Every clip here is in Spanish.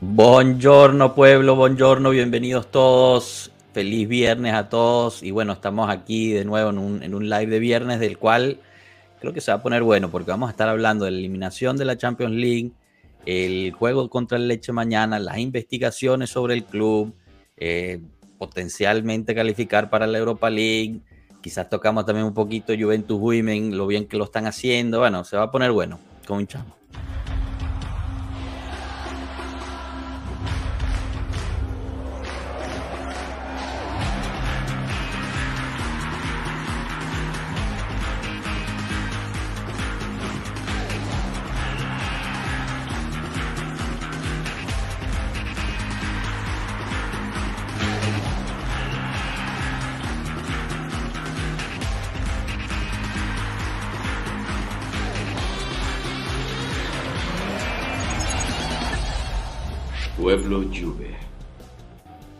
Buongiorno pueblo, buongiorno, bienvenidos todos. Feliz viernes a todos. Y bueno, estamos aquí de nuevo en un, en un live de viernes del cual creo que se va a poner bueno porque vamos a estar hablando de la eliminación de la Champions League, el juego contra el Leche mañana, las investigaciones sobre el club, eh, potencialmente calificar para la Europa League. Quizás tocamos también un poquito Juventus Women, lo bien que lo están haciendo. Bueno, se va a poner bueno. Comenzamos. Pueblo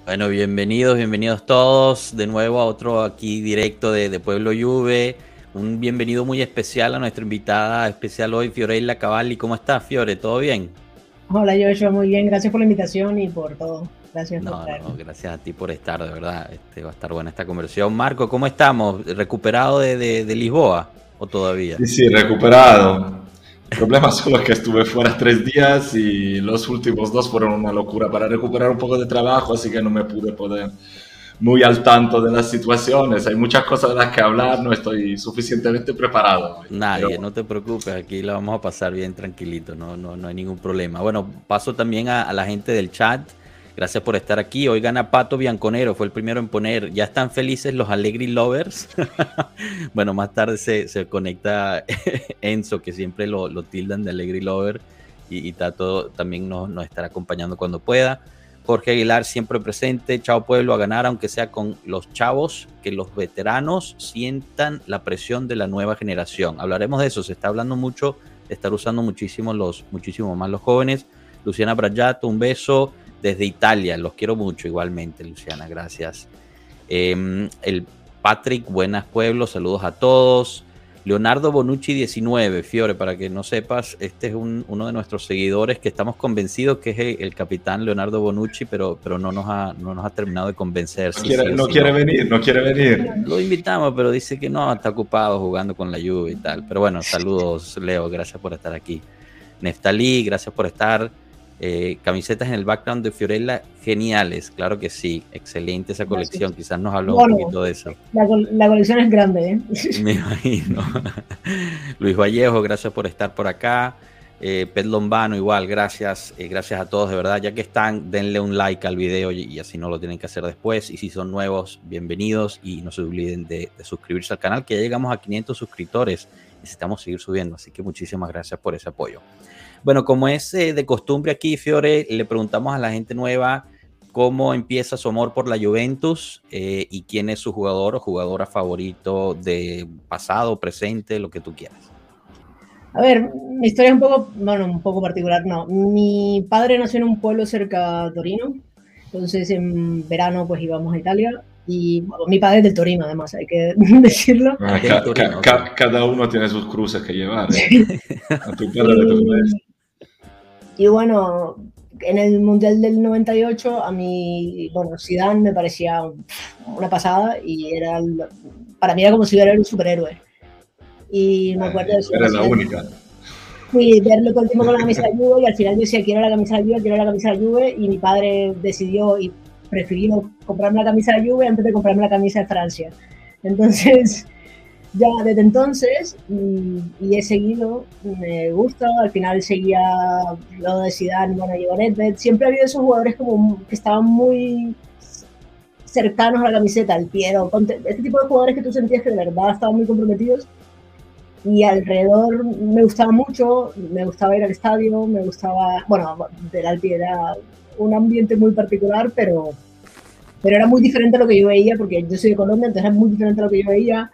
Bueno, bienvenidos, bienvenidos todos de nuevo a otro aquí directo de, Pueblo Juve. Un bienvenido muy especial a nuestra invitada especial hoy, Fiorella Cavalli. ¿Cómo estás, Fiore? ¿Todo bien? Hola, Joshua, muy bien. Gracias por la invitación y por todo. Gracias no, no, gracias a ti por estar, de verdad. Este, va a estar buena esta conversión. Marco, ¿cómo estamos? ¿Recuperado de, de Lisboa o todavía? Sí, sí, recuperado. El problema solo es que estuve fuera tres días y los últimos dos fueron una locura para recuperar un poco de trabajo, así que no me pude poner muy al tanto de las situaciones. Hay muchas cosas de las que hablar, no estoy suficientemente preparado. Nadie, no te preocupes, aquí la vamos a pasar bien tranquilito, no, no, no hay ningún problema. Bueno, paso también a, a la gente del chat. Gracias por estar aquí. Hoy gana Pato Bianconero, fue el primero en poner. Ya están felices los Allegri Lovers. bueno, más tarde se, se conecta Enzo, que siempre lo, lo, tildan de Allegri Lover. Y, y Tato también nos, nos, estará acompañando cuando pueda. Jorge Aguilar siempre presente. Chao pueblo a ganar, aunque sea con los chavos, que los veteranos sientan la presión de la nueva generación. Hablaremos de eso. Se está hablando mucho, estar usando muchísimo, los, muchísimo más los jóvenes. Luciana Brayato, un beso desde Italia. Los quiero mucho igualmente, Luciana, gracias. Eh, el Patrick, buenas pueblos, saludos a todos. Leonardo Bonucci 19, Fiore, para que no sepas, este es un, uno de nuestros seguidores que estamos convencidos que es el, el, capitán Leonardo Bonucci, pero, pero no, nos ha, no nos ha terminado de convencer. No, quiere, sí, no sí, quiere no. venir, no quiere venir. Lo invitamos, pero dice que no, está ocupado jugando con la lluvia y tal. Pero bueno, saludos, Leo, gracias por estar aquí. Neftalí, gracias por estar. Eh, camisetas en el background de Fiorella, geniales, claro que sí, excelente esa colección, quizás nos habló bueno, un poquito de eso. La, la colección es grande, ¿eh? Me imagino. Luis Vallejo, gracias por estar por acá. Eh, Pet Lombano, igual, gracias, eh, gracias a todos, de verdad, ya que están, denle un like al video y, y, así no lo tienen que hacer después. Y si son nuevos, bienvenidos y no se olviden de, de suscribirse al canal, que ya llegamos a 500 suscriptores, necesitamos seguir subiendo, así que muchísimas gracias por ese apoyo. Bueno, como es eh, de costumbre aquí, Fiore, le preguntamos a la gente nueva cómo empieza su amor por la Juventus eh, y quién es su jugador o jugadora favorito de pasado, presente, lo que tú quieras. A ver, mi historia es un poco, bueno, un poco particular, no. Mi padre nació en un pueblo cerca de Torino, entonces en verano pues íbamos a Italia y bueno, mi padre es del Torino, además, hay que decirlo. Ah, ca ca ca cada uno tiene sus cruces que llevar. ¿eh? a tu padre le tocó y bueno, en el Mundial del 98 a mí, bueno, Zidane me parecía una pasada y era, para mí era como si hubiera un superhéroe. Y me acuerdo de eso. Era la única. Fui verlo todo el tiempo con la camisa de Juve y al final yo decía, quiero la camisa de Juve, quiero la camisa de Juve y mi padre decidió y prefirió comprarme la camisa de Juve antes de comprarme la camisa de Francia. Entonces, ya desde entonces y, y, he seguido, me gusta, al final seguía lo de Zidane, bueno, Nedved, siempre ha habido esos jugadores como que estaban muy cercanos a la camiseta, el Piero, este tipo de jugadores que tú sentías que de verdad estaban muy comprometidos y alrededor me gustaba mucho, me gustaba ir al estadio, me gustaba, bueno, del Alpi era un ambiente muy particular, pero, pero era muy diferente a lo que yo veía, porque yo soy de Colombia, entonces era muy diferente a lo que yo veía,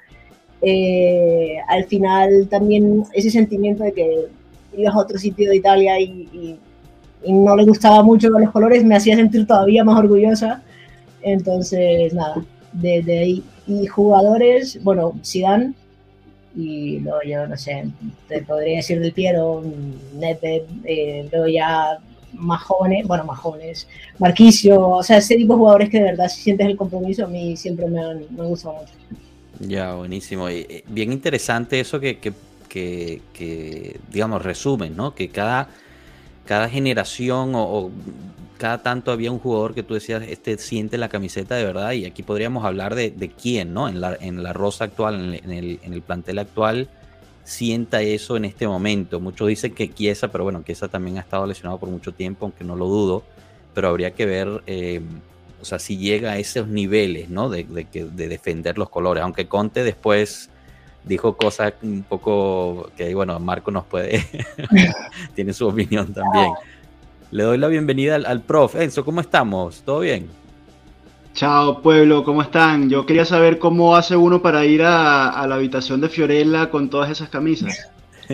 eh, al final también ese sentimiento de que ibas a otro sitio de Italia y, no le gustaba mucho los colores me hacía sentir todavía más orgullosa. Entonces, nada, desde ahí. Y jugadores, bueno, Zidane, y luego yo no sé, te podría decir del Piero, Nedved, eh, luego ya más jóvenes, bueno, más jóvenes, Marquicio, o sea, ese tipo de jugadores que de verdad si sientes el compromiso, a mí siempre me han, me gustado mucho. Ya, buenísimo. Eh, bien interesante eso que, que, que, digamos, resumen, ¿no? Que cada, cada generación o, cada tanto había un jugador que tú decías, este siente la camiseta de verdad, y aquí podríamos hablar de, quién, ¿no? En la, en la rosa actual, en el, en el, plantel actual, sienta eso en este momento. Muchos dicen que Kiesa, pero bueno, Kiesa también ha estado lesionado por mucho tiempo, aunque no lo dudo, pero habría que ver, eh, o sea, si llega a esos niveles, ¿no? De, de, de defender los colores, aunque Conte después dijo cosas un poco que, bueno, Marco nos puede, tiene su opinión también. Le doy la bienvenida al, al prof. Enzo, ¿cómo estamos? ¿Todo bien? Chao pueblo, ¿cómo están? Yo quería saber cómo hace uno para ir a, a la habitación de Fiorella con todas esas camisas.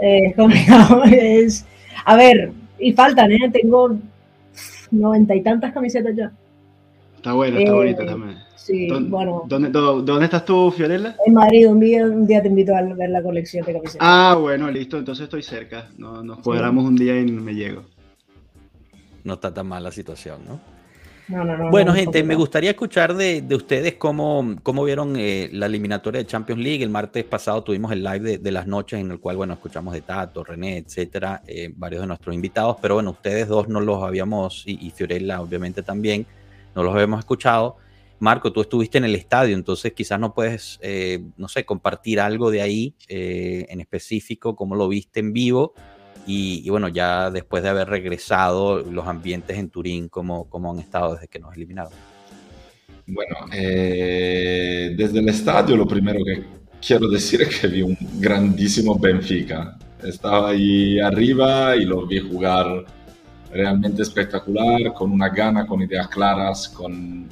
eh, es, a ver, y faltan, ¿eh? Tengo noventa y tantas camisetas ya. Está bueno, está eh, bonita también. Sí, ¿Dónde, bueno. ¿dónde, ¿Dónde, estás tú, Fiorella? En Madrid, un día, un día te invito a ver la colección de camisetas. Ah, bueno, listo, entonces estoy cerca. Nos, nos cuadramos sí. un día y me llego. No está tan mal la situación, ¿no? No, no, no, bueno, gente, me gustaría escuchar de, de ustedes cómo, cómo vieron eh, la eliminatoria de Champions League. El martes pasado tuvimos el live de, de, las noches en el cual, bueno, escuchamos de Tato, René, etcétera, eh, varios de nuestros invitados, pero bueno, ustedes dos no los habíamos, y, y Fiorella obviamente también, no los habíamos escuchado. Marco, tú estuviste en el estadio, entonces quizás no puedes, eh, no sé, compartir algo de ahí en específico, cómo lo viste en vivo y, y, bueno, ya después de haber regresado, los ambientes en Turín, cómo, cómo han estado desde que nos eliminaron. Bueno, eh, desde el estadio lo primero que quiero decir es que vi un grandísimo Benfica. Estaba ahí arriba y lo vi jugar realmente espectacular, con una gana, con ideas claras, con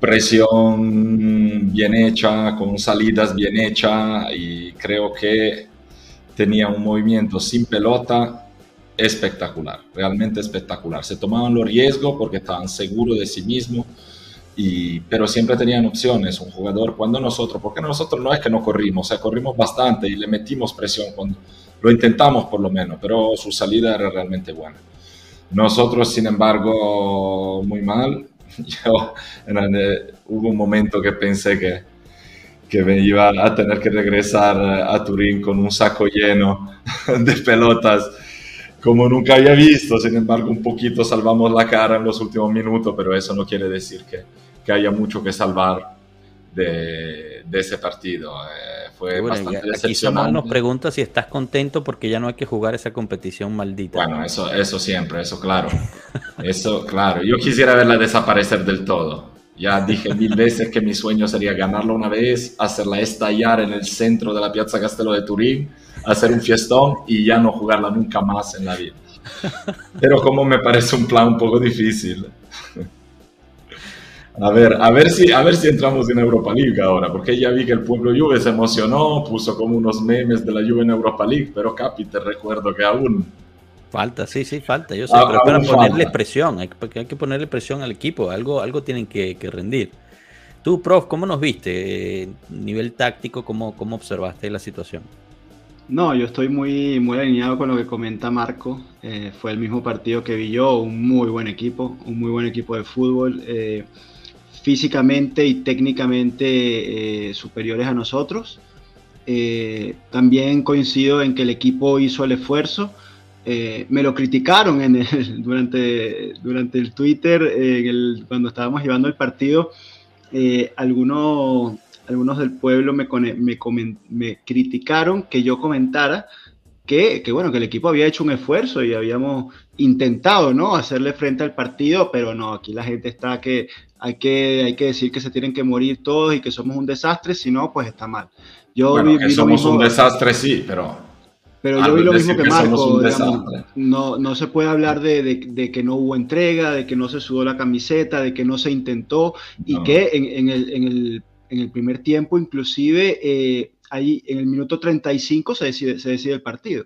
presión bien hecha, con salidas bien hechas y creo que tenía un movimiento sin pelota espectacular, realmente espectacular. Se tomaban los riesgos porque estaban seguros de sí mismos, pero siempre tenían opciones. Un jugador, cuando nosotros, porque nosotros no es que no corrimos, o sea, corrimos bastante y le metimos presión cuando lo intentamos por lo menos, pero su salida era realmente buena. Nosotros, sin embargo, muy mal. Yo, hubo un momento que pensé que, que me iba a tener que regresar a Turín con un saco lleno de pelotas como nunca había visto. Sin embargo, un poquito salvamos la cara en los últimos minutos, pero eso no quiere decir que, que haya mucho que salvar de, de ese partido. Eh, fue bueno, bastante aquí Samuel nos pregunta si estás contento porque ya no hay que jugar esa competición maldita. Bueno, eso, eso siempre, eso claro. Eso claro. Yo quisiera verla desaparecer del todo. Ya dije mil veces que mi sueño sería ganarla una vez, hacerla estallar en el centro de la Piazza Castello de Turín, hacer un fiestón y ya no jugarla nunca más en la vida. Pero como me parece un plan un poco difícil. A ver, a ver si, a ver si entramos en Europa League ahora, porque ya vi que el pueblo Juve se emocionó, puso como unos memes de la Juve en Europa League, pero Capi, te recuerdo que aún Falta, sí, sí, falta. Yo sé, ah, pero para ponerle falta. presión, hay, hay que ponerle presión al equipo, algo, algo tienen que, que rendir. Tú, prof, ¿cómo nos viste? Eh, nivel táctico, ¿cómo, ¿cómo observaste la situación? No, yo estoy muy, muy alineado con lo que comenta Marco. Eh, fue el mismo partido que vi yo, un muy buen equipo, un muy buen equipo de fútbol, eh, físicamente y técnicamente superiores a nosotros. también coincido en que el equipo hizo el esfuerzo eh, me lo criticaron en el, durante, durante el Twitter eh, en el, cuando estábamos llevando el partido. Eh, algunos, algunos del pueblo me, me, me, criticaron que yo comentara que, que, bueno, que el equipo había hecho un esfuerzo y habíamos intentado ¿no? hacerle frente al partido, pero no, aquí la gente está que hay, que hay que decir que se tienen que morir todos y que somos un desastre, si no, pues está mal. Yo bueno, vi, que vi somos un desastre, sí, pero pero yo vi lo mismo que Marco, digamos, no, no se puede hablar de, de, de, que no hubo entrega, de que no se sudó la camiseta, de que no se intentó y no. que en, en, el, en, el, en, el, primer tiempo inclusive eh, ahí en el minuto 35 se decide, se decide el partido.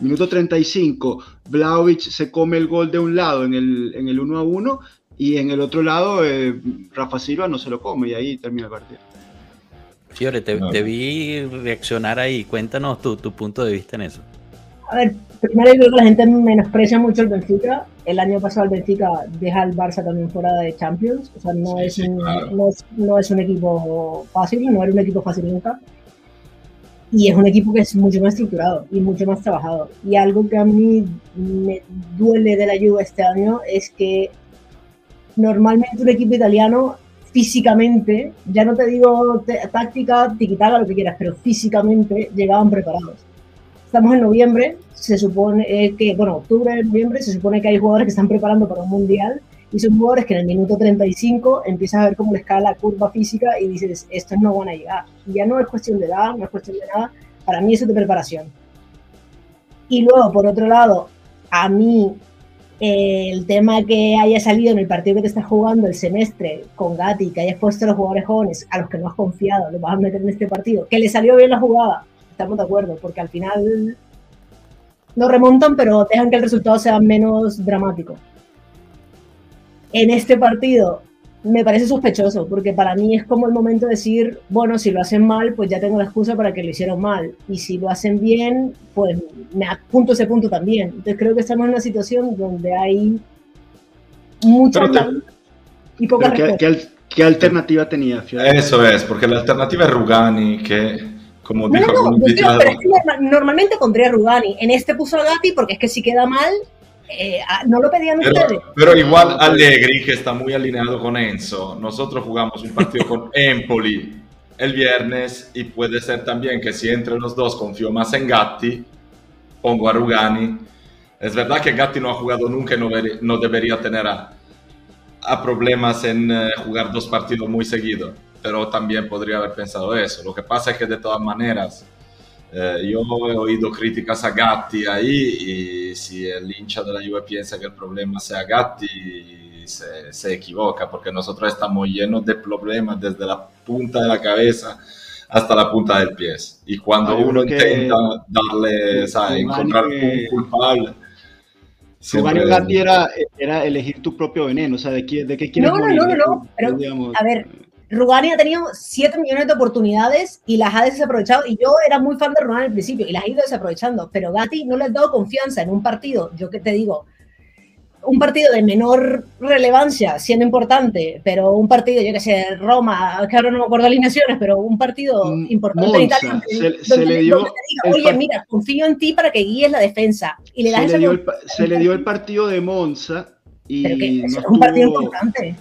Minuto 35, Vlaovic se come el gol de un lado en el, en el 1 a 1 y en el otro lado eh, Rafa Silva no se lo come y ahí termina el partido. Fiore, te, no. te, vi reaccionar ahí. Cuéntanos tu, tu, punto de vista en eso. A ver, primero creo que la gente menosprecia mucho el Benfica. El año pasado el Benfica deja al Barça también fuera de Champions. O sea, no, Sí, es, sí, un, claro. no, es, no es un equipo fácil, no era un equipo fácil nunca. Y es un equipo que es mucho más estructurado y mucho más trabajado. Y algo que a mí me duele de la Juve este año es que normalmente un equipo italiano físicamente, ya no te digo táctica, tiquitaga, lo que quieras, pero físicamente llegaban preparados. Estamos en noviembre, se supone que, bueno, octubre, noviembre, se supone que hay jugadores que están preparando para un mundial y son jugadores que en el minuto 35 empiezas a ver cómo les cae la curva física y dices, estos no van a llegar. Ya no es cuestión de edad, no es cuestión de nada, para mí eso es de preparación. Y luego, por otro lado, a mí el tema que haya salido en el partido que te estás jugando el semestre con Gatti, que hayas puesto a los jugadores jóvenes a los que no has confiado, los vas a meter en este partido, que le salió bien la jugada, estamos de acuerdo, porque al final no remontan, pero dejan que el resultado sea menos dramático. En este partido me parece sospechoso, porque para mí es como el momento de decir, bueno, si lo hacen mal, pues ya tengo la excusa para que lo hicieron mal, y si lo hacen bien, pues me apunto ese punto también. Entonces creo que estamos en una situación donde hay mucha y poca ¿qué, respuesta. qué qué alternativa tenía? Eso es, porque la alternativa es Rugani, que como No, dijo no, no, yo pero es que norma- normalmente pondría a Rugani. En este puso a Gatti porque es que si queda mal, eh, ah, no lo pedían ustedes. Pero, igual Allegri, que está muy alineado con Enzo, nosotros jugamos un partido con Empoli el viernes y puede ser también que si entre los dos confío más en Gatti, pongo a Rugani. Es verdad que Gatti no ha jugado nunca y no, no debería tener a, a problemas en eh, jugar dos partidos muy seguidos, pero también podría haber pensado eso. Lo que pasa es que de todas maneras... Eh, yo he oído críticas a Gatti ahí y si el hincha de la Juve piensa que el problema sea Gatti, se, se equivoca porque nosotros estamos llenos de problemas desde la punta de la cabeza hasta la punta del pie. Y cuando Ah, uno intenta darle, ¿sabes? Encontrar que- un culpable, siempre- Rugani Gatti era, era elegir tu propio veneno, o sea, ¿de qué, de qué quieres No, no, morir? no, no, no, pero, digamos, a ver, Rugani ha tenido 7 millones de oportunidades y las ha desaprovechado. Y yo era muy fan de Rugani al principio y las ha ido desaprovechando. Pero Gatti no le ha dado confianza en un partido. Yo que te digo, un partido de menor relevancia, siendo importante, pero un partido, yo que sé, Roma, que ahora no me acuerdo alineaciones, pero un partido Mm, importante en Italia. se- donde- se le dio donde te diga, el Oye, mira, confío en ti para que guíes la defensa. Y le das se, le dio el, se le dio el partido de Monza y Pero que no eso es un partido importante.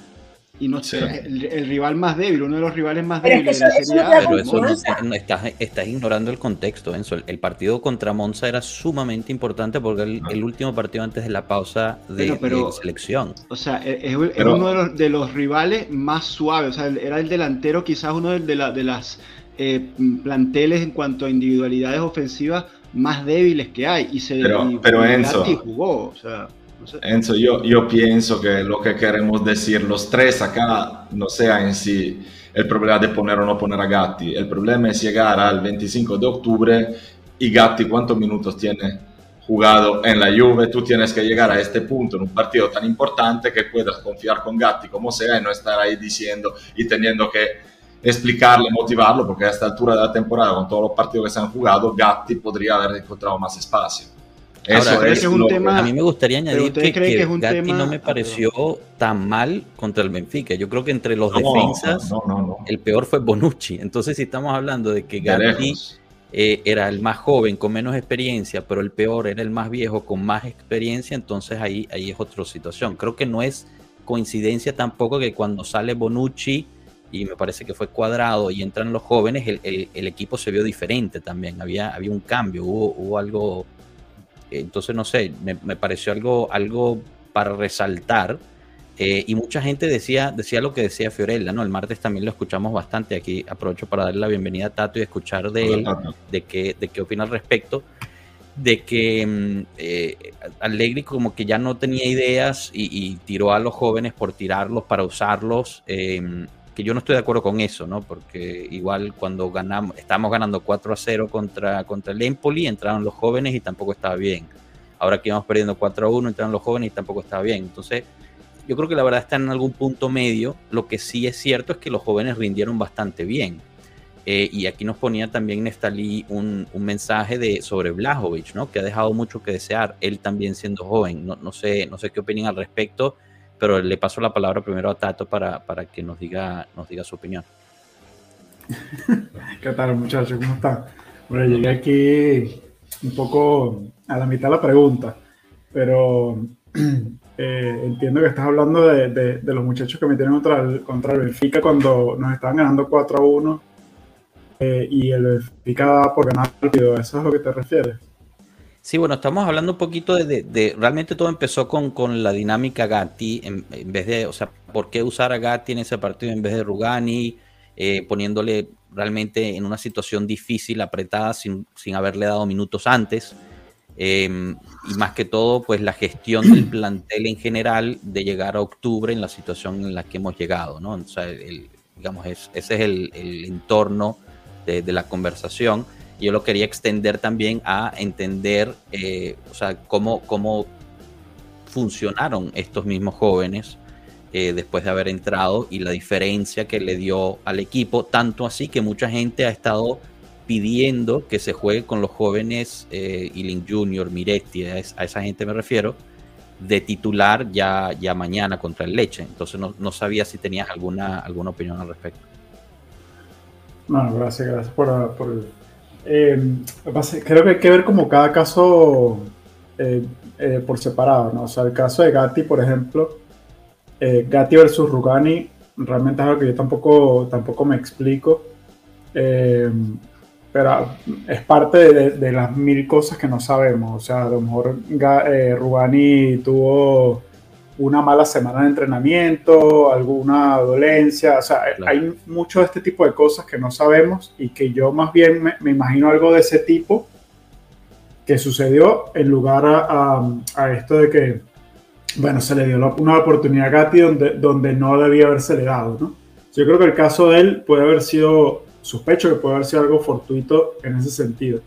Y no Sí. el, el rival más débil, uno de los rivales más Pero es débiles que de la eso- eso Serie A. Pero eso no, Monza. no, estás, estás ignorando el contexto, Enzo. El, el partido contra Monza era sumamente importante porque el, el último partido antes de la pausa de, Pero- pero- de selección. O sea, es, es- Pero- uno de los, de los rivales más suaves. O sea, era el delantero, quizás uno de, de la- de las eh, planteles en cuanto a individualidades ofensivas más débiles que hay. Y se Pero- y- pero y Enzo. Jugó. O sea, sé. Enzo, yo, yo pienso que lo que queremos decir los tres acá no sea en sí el problema de poner o no poner a Gatti, el problema es llegar al 25 de octubre y Gatti cuántos minutos tiene jugado en la Juve, tú tienes que llegar a este punto en un partido tan importante que puedas confiar con Gatti como sea y no estar ahí diciendo y teniendo que explicarle, motivarlo, porque a esta altura de la temporada, con todos los partidos que se han jugado, Gatti podría haber encontrado más espacio. Eso Ahora, es, que es un lo tema- A mí me gustaría añadir ¿ustedes que, que que es un Gatti tema- no me Ah, pareció tan mal contra el Benfica. Yo creo que entre los No, defensas no, no, no. el peor fue Bonucci. Entonces, si estamos hablando de que Gatti eh, era el más joven con menos experiencia, pero el peor era el más viejo con más experiencia, entonces ahí, ahí es otra situación. Creo que no es coincidencia tampoco que cuando sale Bonucci y me parece que fue cuadrado y entran los jóvenes, el, el- el equipo se vio diferente también, había, había un cambio, hubo, hubo algo, entonces no sé, me, me pareció algo, algo para resaltar. Eh, y mucha gente decía, decía lo que decía Fiorella, ¿no? El martes también lo escuchamos bastante. Aquí aprovecho para darle la bienvenida a Tato y escuchar de él de qué, de qué opina al respecto, de que mm, eh, Allegri como que ya no tenía ideas y, y tiró a los jóvenes por tirarlos para usarlos, eh, que yo no estoy de acuerdo con eso, ¿no? Porque igual cuando ganamos, estábamos ganando 4 a 0 contra, contra el Empoli, entraron los jóvenes y tampoco estaba bien. Ahora que íbamos perdiendo 4 a 1, entraron los jóvenes y tampoco estaba bien. Entonces, yo creo que la verdad está en algún punto medio. Lo que sí es cierto es que los jóvenes rindieron bastante bien. Eh, y aquí nos ponía también Nestalí un, un, mensaje de, sobre Blajovic, ¿no? que ha dejado mucho que desear, él también siendo joven. No, no, sé, no sé qué opinan al respecto, pero le paso la palabra primero a Tato para, para que nos diga, nos diga su opinión. ¿Qué tal, muchachos? ¿Cómo están? Bueno, llegué aquí un poco a la mitad de la pregunta, pero eh, entiendo que estás hablando de, de, los muchachos que metieron contra el, contra el Benfica cuando nos estaban ganando 4 a 1 eh, y el Benfica por ganar rápido. ¿Eso es lo que te refieres? Sí, bueno, estamos hablando un poquito de, de, realmente todo empezó con, con la dinámica Gatti, en, en, vez de, o sea, ¿por qué usar a Gatti en ese partido en vez de Rugani, eh, poniéndole realmente en una situación difícil, apretada, sin, sin haberle dado minutos antes? Eh, y más que todo, pues la gestión del plantel en general de llegar a octubre en la situación en la que hemos llegado, ¿no? O sea, el, digamos, es, ese es el, el entorno de, de, la conversación. Yo lo quería extender también a entender, eh, o sea, cómo, cómo funcionaron estos mismos jóvenes eh, después de haber entrado y la diferencia que le dio al equipo, tanto así que mucha gente ha estado pidiendo que se juegue con los jóvenes eh, Iling Junior, Miretti, a, a, esa gente me refiero, de titular ya, ya mañana contra el Leche. Entonces no, no sabía si tenías alguna, alguna opinión al respecto. Bueno, gracias, gracias por, por eh, creo que hay que ver como cada caso eh, eh, por separado, ¿no? O sea, el caso de Gatti, por ejemplo, Gatti versus Rugani, realmente es algo que yo tampoco, tampoco me explico, pero es parte de, de, las mil cosas que no sabemos. O sea, a lo mejor Rugani tuvo una mala semana de entrenamiento, alguna dolencia, o sea, claro. hay mucho de este tipo de cosas que no sabemos y que yo más bien me, me imagino algo de ese tipo que sucedió en lugar a, a, a, esto de que, bueno, se le dio una oportunidad a Gatti donde, donde no debía haberse le dado, ¿no? Yo creo que el caso de él puede haber sido, sospecho que puede haber sido algo fortuito en ese sentido.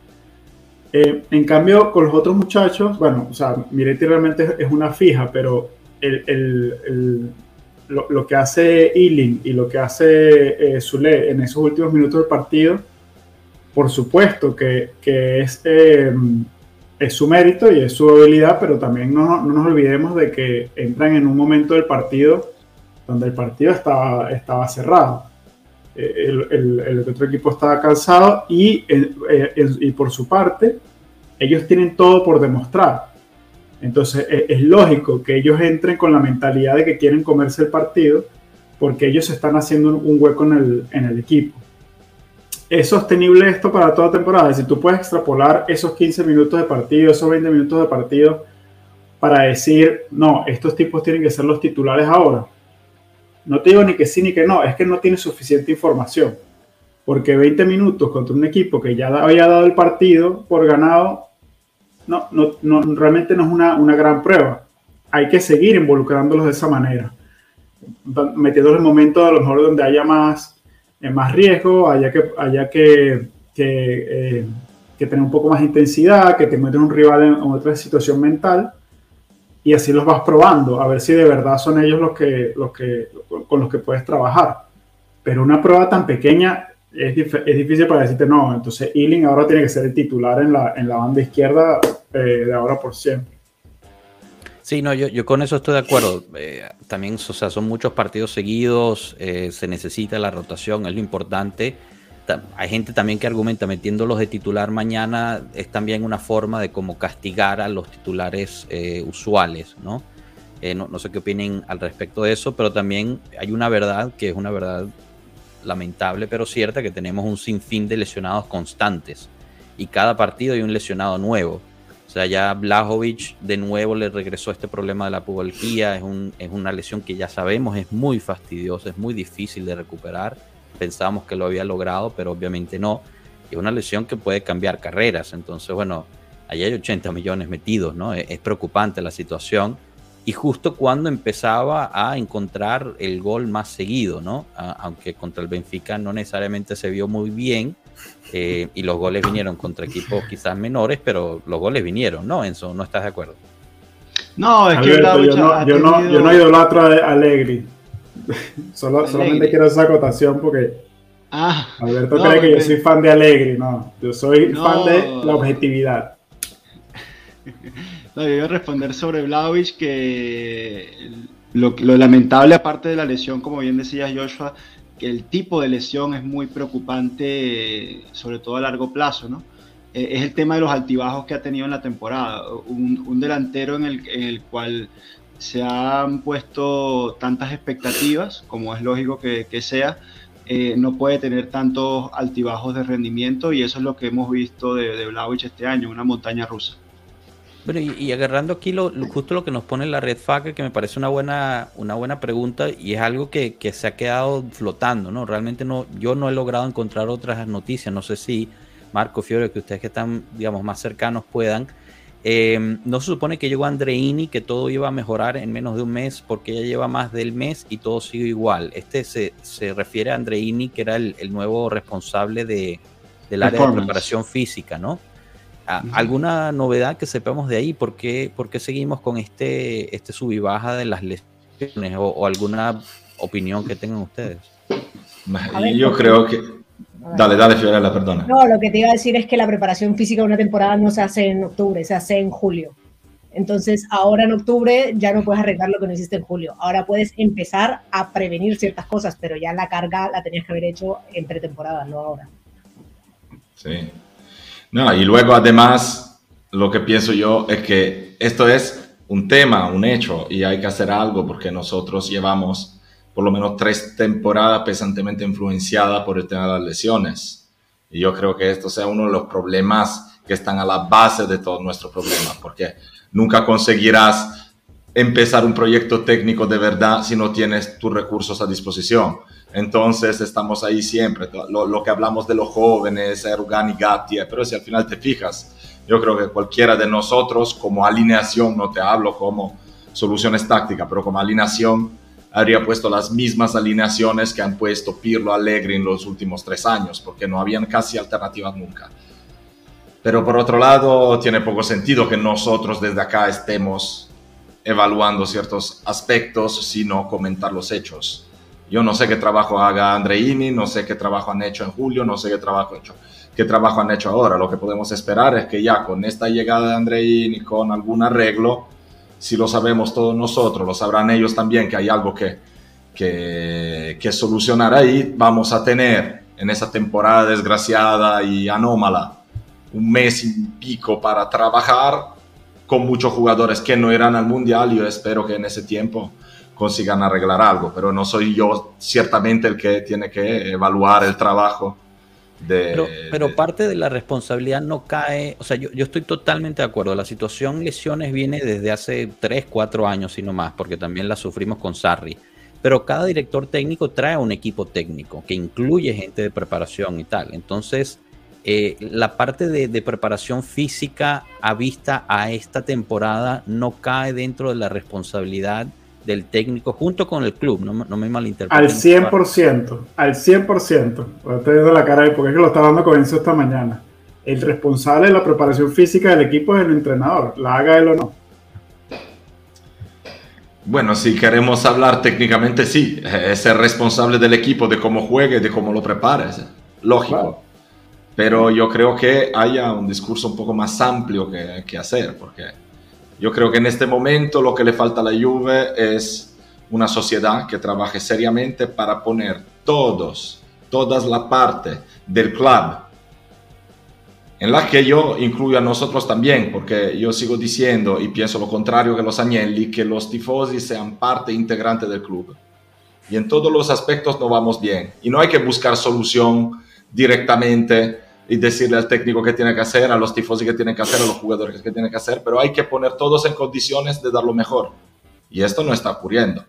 Eh, en cambio, con los otros muchachos, bueno, o sea, Miretti realmente es una fija, pero el, el, el, lo, lo, que hace Ealing y lo que hace eh, Zule en esos últimos minutos del partido, por supuesto que, que es, eh, es, su mérito y es su habilidad, pero también no, no, nos olvidemos de que entran en un momento del partido donde el partido estaba, estaba cerrado. Eh, el, el, otro equipo estaba cansado y, eh, y por su parte, ellos tienen todo por demostrar entonces es lógico que ellos entren con la mentalidad de que quieren comerse el partido porque ellos están haciendo un hueco en el, en el equipo. ¿Es sostenible esto para toda temporada? Si tú puedes extrapolar esos 15 minutos de partido, esos 20 minutos de partido para decir, no, estos tipos tienen que ser los titulares ahora. No te digo ni que sí ni que no, es que no tienes suficiente información. Porque 20 minutos contra un equipo que ya había dado el partido por ganado, no, no, no, realmente no es una, una, gran prueba. Hay que seguir involucrándolos de esa manera, metiéndolos en momentos a lo mejor donde haya más, eh, más riesgo, haya que, haya que, que, eh, que, tener un poco más intensidad, que te metes un rival en, en, otra situación mental y así los vas probando, a ver si de verdad son ellos los que, los que, con los que puedes trabajar. Pero una prueba tan pequeña es, es, difícil para decirte no. Entonces, Ealing ahora tiene que ser el titular en la, en la banda izquierda eh, de ahora por siempre. Sí, no, yo, yo con eso estoy de acuerdo. Eh, también, o sea, son muchos partidos seguidos, eh, se necesita la rotación, es lo importante. Hay gente también que argumenta metiéndolos de titular mañana es también una forma de como castigar a los titulares usuales, ¿no? ¿no? ¿no? sé qué opinen al respecto de eso, pero también hay una verdad que es una verdad lamentable pero cierta que tenemos un sinfín de lesionados constantes y cada partido hay un lesionado nuevo. O sea, ya Blajovic de nuevo le regresó este problema de la pubalgía, es, un, es una lesión que ya sabemos es muy fastidiosa, es muy difícil de recuperar. Pensábamos que lo había logrado, pero obviamente no. Es una lesión que puede cambiar carreras, entonces bueno, allá hay 80 millones metidos, ¿no? Es preocupante la situación y justo cuando empezaba a encontrar el gol más seguido, ¿no? A, aunque contra el Benfica no necesariamente se vio muy bien eh, y los goles vinieron contra equipos quizás menores, pero los goles vinieron, ¿no? Enzo, ¿no estás de acuerdo? No, es que Alberto, yo, no, yo, no, yo no idolatro a Allegri. Solo, Allegri. Solamente quiero esa acotación porque Ah, Alberto cree que yo soy fan de Alegre, no. Yo soy fan de la objetividad. No, yo iba a responder sobre Vlaovic que lo, lamentable, aparte de la lesión, como bien decía Joshua, que el tipo de lesión es muy preocupante, sobre todo a largo plazo, ¿no? Eh, es el tema de los altibajos que ha tenido en la temporada. Un, delantero en el, el, cual se han puesto tantas expectativas, como es lógico que, que sea, eh, no puede tener tantos altibajos de rendimiento y eso es lo que hemos visto de, de este año, una montaña rusa. Bueno, y, agarrando aquí lo, justo lo que nos pone la Red Facker, que me parece una buena, una buena pregunta y es algo que, que, se ha quedado flotando, ¿no? Realmente no, yo no he logrado encontrar otras noticias, no sé si Marco Fiore, que ustedes que están, digamos, más cercanos puedan. Eh, no se supone que llegó Andreini, que todo iba a mejorar en menos de un mes, porque ya lleva más del mes y todo sigue igual. Este se, se refiere a Andreini, que era el, el nuevo responsable de, del área de preparación física, ¿no? ¿Alguna novedad que sepamos de ahí? ¿Por qué, por qué seguimos con este, este sub y baja de las lesiones? O, o alguna opinión que tengan ustedes? Yo creo que Dale, dale, Fiorella, perdona. No, lo que te iba a decir es que la preparación física de una temporada no se hace en octubre, se hace en julio. Entonces, ahora en octubre ya no puedes arreglar lo que no hiciste en julio. Ahora puedes empezar a prevenir ciertas cosas, pero ya la carga la tenías que haber hecho en pretemporada, no ahora. Sí. No, y luego además, lo que pienso yo es que esto es un tema, un hecho, y hay que hacer algo porque nosotros llevamos por lo menos tres temporadas pesantemente influenciada por el tema de las lesiones. Y yo creo que esto sea uno de los problemas que están a la base de todos nuestros problemas, porque nunca conseguirás empezar un proyecto técnico de verdad si no tienes tus recursos a disposición. Entonces estamos ahí siempre, lo, que hablamos de los jóvenes, Erugani, Gatti, pero si al final te fijas, yo creo que cualquiera de nosotros como alineación, no te hablo como soluciones tácticas, pero como alineación, habría puesto las mismas alineaciones que han puesto Pirlo Allegri en los últimos tres años, porque no habían casi alternativas nunca. Pero por otro lado, tiene poco sentido que nosotros desde acá estemos evaluando ciertos aspectos, sino comentar los hechos. Yo no sé qué trabajo haga Andreini, no sé qué trabajo han hecho en julio, no sé qué trabajo, hecho, qué trabajo han hecho ahora. Lo que podemos esperar es que ya con esta llegada de Andreini, con algún arreglo, si lo sabemos todos nosotros, lo sabrán ellos también que hay algo que, que, que solucionar ahí, vamos a tener en esa temporada desgraciada y anómala un mes y pico para trabajar con muchos jugadores que no irán al mundial. Yo espero que en ese tiempo consigan arreglar algo, pero no soy yo ciertamente el que tiene que evaluar el trabajo pero, parte de la responsabilidad no cae, o sea, yo, estoy totalmente de acuerdo, la situación lesiones viene desde hace 3, 4 años y no más, porque también la sufrimos con Sarri, pero cada director técnico trae un equipo técnico que incluye gente de preparación y tal, entonces eh, la parte de, de, preparación física a vista a esta temporada no cae dentro de la responsabilidad del técnico junto con el club, no, no me malinterpreten. Al 100%, al 100%. Estoy viendo la cara de porque es que lo estaba dando con esta mañana. El responsable de la preparación física del equipo es el entrenador, la haga él o no. Bueno, si queremos hablar técnicamente, sí, es el responsable del equipo, de cómo juegue, de cómo lo prepares, lógico. Pero yo creo que haya un discurso un poco más amplio que, que hacer, porque yo creo que en este momento lo que le falta a la Juve es una sociedad que trabaje seriamente para poner todos, todas las partes del club, en la que yo incluyo a nosotros también, porque yo sigo diciendo y pienso lo contrario que los Agnelli, que los tifosi sean parte integrante del club. Y en todos los aspectos no vamos bien. Y no hay que buscar solución directamente y decirle al técnico qué tiene que hacer, a los tifosi que tienen que hacer, a los jugadores que tienen que hacer, pero hay que poner todos en condiciones de dar lo mejor. Y esto no está ocurriendo,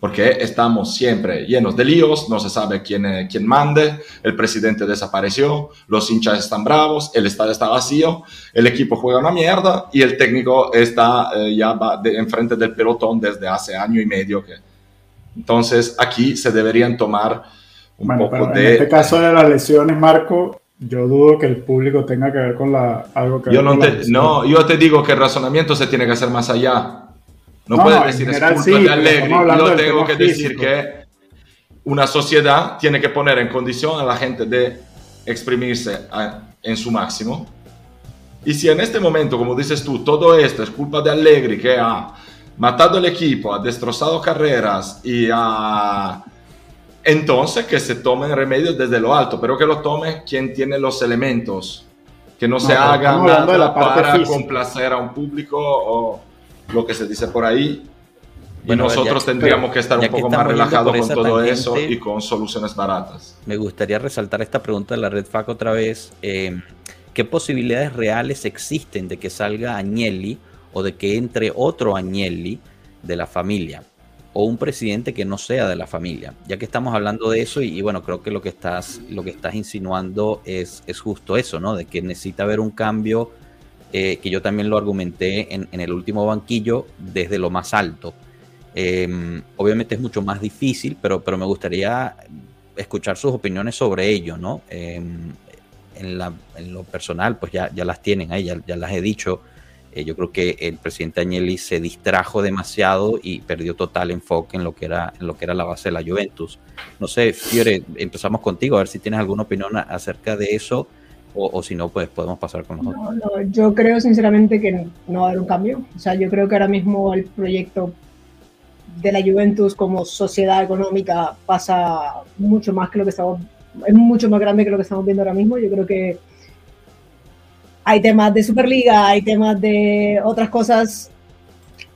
porque estamos siempre llenos de líos, no se sabe quién, eh, quién mande, el presidente desapareció, los hinchas están bravos, el estadio está vacío, el equipo juega una mierda y el técnico está eh, ya de, enfrente del pelotón desde hace año y medio. Que... Entonces aquí se deberían tomar un poco de... En este caso de las lesiones, Marco, yo dudo que el público tenga que ver con la, algo que yo no, te, no, yo te digo que el razonamiento se tiene que hacer más allá. No, puedes decir es culpa de Allegri. Yo tengo que decir que una sociedad tiene que poner en condición a la gente de exprimirse en su máximo. Y si en este momento, como dices tú, todo esto es culpa de Allegri que ha matado el equipo, ha destrozado carreras y ha... Entonces que se tomen remedios desde lo alto, pero que lo tome quien tiene los elementos, que no, se haga nada para complacer a un público o lo que se dice por ahí. Y nosotros tendríamos que estar un poco más relajados con todo eso y con soluciones baratas. Me gustaría resaltar esta pregunta de la Red FAC otra vez. Eh, ¿Qué posibilidades reales existen de que salga Agnelli o de que entre otro Agnelli de la familia? O un presidente que no sea de la familia. Ya que estamos hablando de eso, y, bueno, creo que lo que estás, lo que estás insinuando es, es justo eso, ¿no? De que necesita haber un cambio, eh, que yo también lo argumenté en, el último banquillo, desde lo más alto. Em, obviamente es mucho más difícil, pero, pero me gustaría escuchar sus opiniones sobre ello, ¿no? Em, en, lo personal, pues ya, ya las tienen ahí, ya, las he dicho. Eh, yo creo que el presidente Agnelli se distrajo demasiado y perdió total enfoque en lo que era, en lo que era la base de la Juventus. No sé, Fiore, empezamos contigo, a ver si tienes alguna opinión acerca de eso. O, si no, pues podemos pasar con nosotros. No, yo creo sinceramente que no va a haber un cambio. O sea, yo creo que ahora mismo el proyecto de la Juventus como sociedad económica pasa mucho más que lo que estamos es mucho más grande que lo que estamos viendo ahora mismo. Yo creo que hay temas de Superliga, hay temas de otras cosas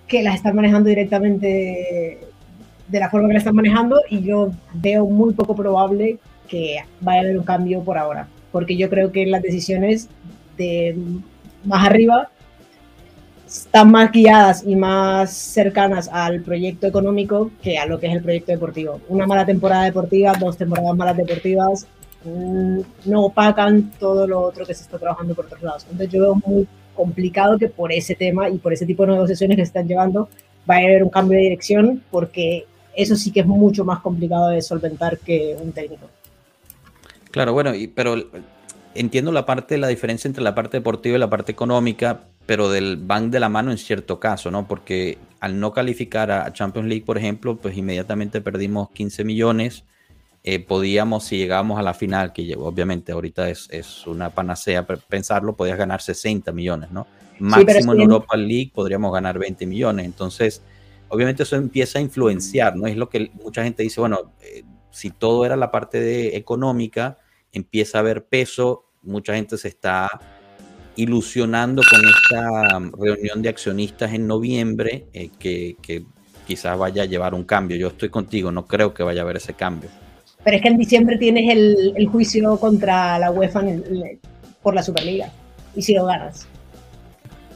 que las están manejando directamente de la forma que las están manejando y yo veo muy poco probable que vaya a haber un cambio por ahora, porque yo creo que las decisiones de más arriba están más guiadas y más cercanas al proyecto económico que a lo que es el proyecto deportivo. Una mala temporada deportiva, dos temporadas malas deportivas, no opacan todo lo otro que se está trabajando por otros lados. Entonces yo veo muy complicado que por ese tema y por ese tipo de negociaciones que se están llevando vaya a haber un cambio de dirección porque eso sí que es mucho más complicado de solventar que un técnico. Claro, bueno, y, pero entiendo la parte, la diferencia entre la parte deportiva y la parte económica, pero del van de la mano en cierto caso, ¿no? Porque al no calificar a Champions League, por ejemplo, pues inmediatamente perdimos 15 millones. Eh, podíamos, si llegábamos a la final, que obviamente ahorita es, es una panacea pensarlo, podías ganar 60 millones, ¿no? Máximo en Europa League podríamos ganar 20 millones. Entonces, obviamente eso empieza a influenciar, ¿no? Es lo que mucha gente dice, bueno, eh, si todo era la parte de económica, empieza a haber peso, mucha gente se está ilusionando con esta um, reunión de accionistas en noviembre eh, que, quizás vaya a llevar un cambio. Yo estoy contigo, no creo que vaya a haber ese cambio. Pero es que en diciembre tienes el, juicio contra la UEFA por la Superliga. Y si lo ganas.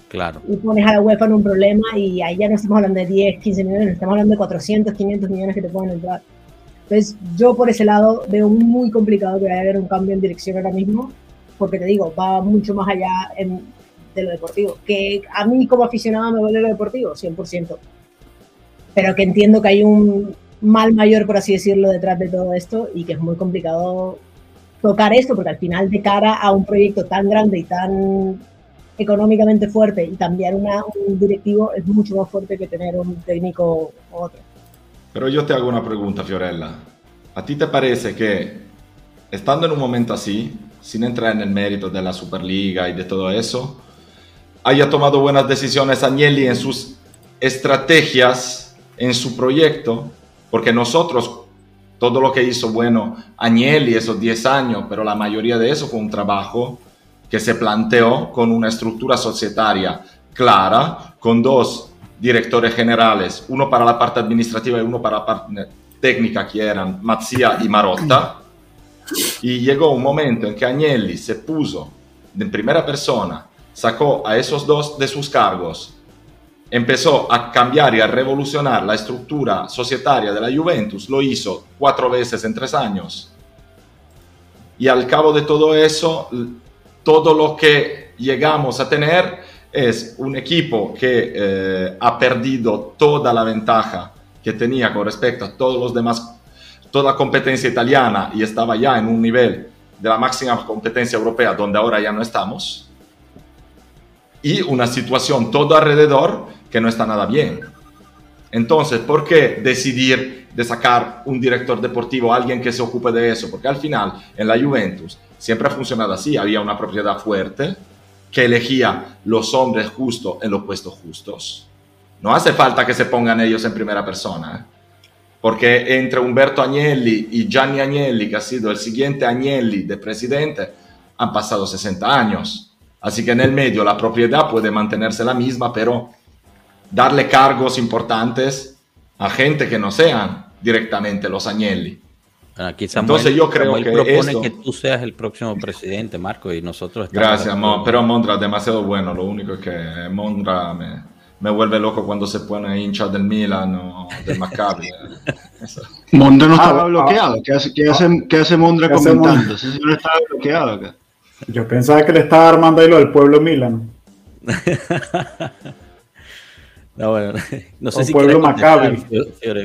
Claro. Y pones a la UEFA en un problema y ahí ya no estamos hablando de 10, 15 millones, estamos hablando de 400, 500 millones que te pueden entrar. Entonces, yo por ese lado veo muy complicado que vaya a haber un cambio en dirección ahora mismo porque te digo, va mucho más allá de lo deportivo. Que a mí como aficionado me duele lo deportivo, 100%. Pero que entiendo que hay un mal mayor, por así decirlo, detrás de todo esto y que es muy complicado tocar esto, porque al final de cara a un proyecto tan grande y tan económicamente fuerte y cambiar una, un directivo es mucho más fuerte que tener un técnico u otro. Pero yo te hago una pregunta, Fiorella. ¿A ti te parece que estando en un momento así, sin entrar en el mérito de la Superliga y de todo eso, haya tomado buenas decisiones Agnelli en sus estrategias, en su proyecto, porque nosotros, todo lo que hizo bueno Agnelli esos 10 años, pero la mayoría de eso fue un trabajo que se planteó con una estructura societaria clara, con dos directores generales, uno para la parte administrativa y uno para la parte técnica, que eran Mazzia y Marotta. Y llegó un momento en que Agnelli se puso en primera persona, sacó a esos dos de sus cargos, empezó a cambiar y a revolucionar la estructura societaria de la Juventus, lo hizo cuatro veces en tres años. Y al cabo de todo eso, todo lo que llegamos a tener es un equipo que eh, ha perdido toda la ventaja que tenía con respecto a todos los demás. Toda competencia italiana y estaba ya en un nivel de la máxima competencia europea donde ahora ya no estamos, y una situación todo alrededor que no está nada bien. Entonces, ¿por qué decidir de sacar un director deportivo, alguien que se ocupe de eso? Porque al final, en la Juventus, siempre ha funcionado así. Había una propiedad fuerte que elegía los hombres justos en los puestos justos. No hace falta que se pongan ellos en primera persona. ¿eh? Porque entre Humberto Agnelli y Gianni Agnelli, que ha sido el siguiente Agnelli de presidente, han pasado 60 años. Así que en el medio la propiedad puede mantenerse la misma, pero darle cargos importantes a gente que no sean directamente los Agnelli. Aquí Samuel, Entonces yo creo que propone que tú seas el próximo presidente, Marco, y nosotros Gracias, pero Mondra es demasiado bueno. Lo único es que Mondra me, me vuelve loco cuando se pone hincha del Milan o del Maccabi. Mondra no estaba ah, bloqueado. ¿Qué hace, qué hace, qué hace Mondra comentando? Ese señor estaba bloqueado acá. Yo pensaba que le estaba armando ahí lo del pueblo Milan. No, bueno, no sé si pueblo Maccabi.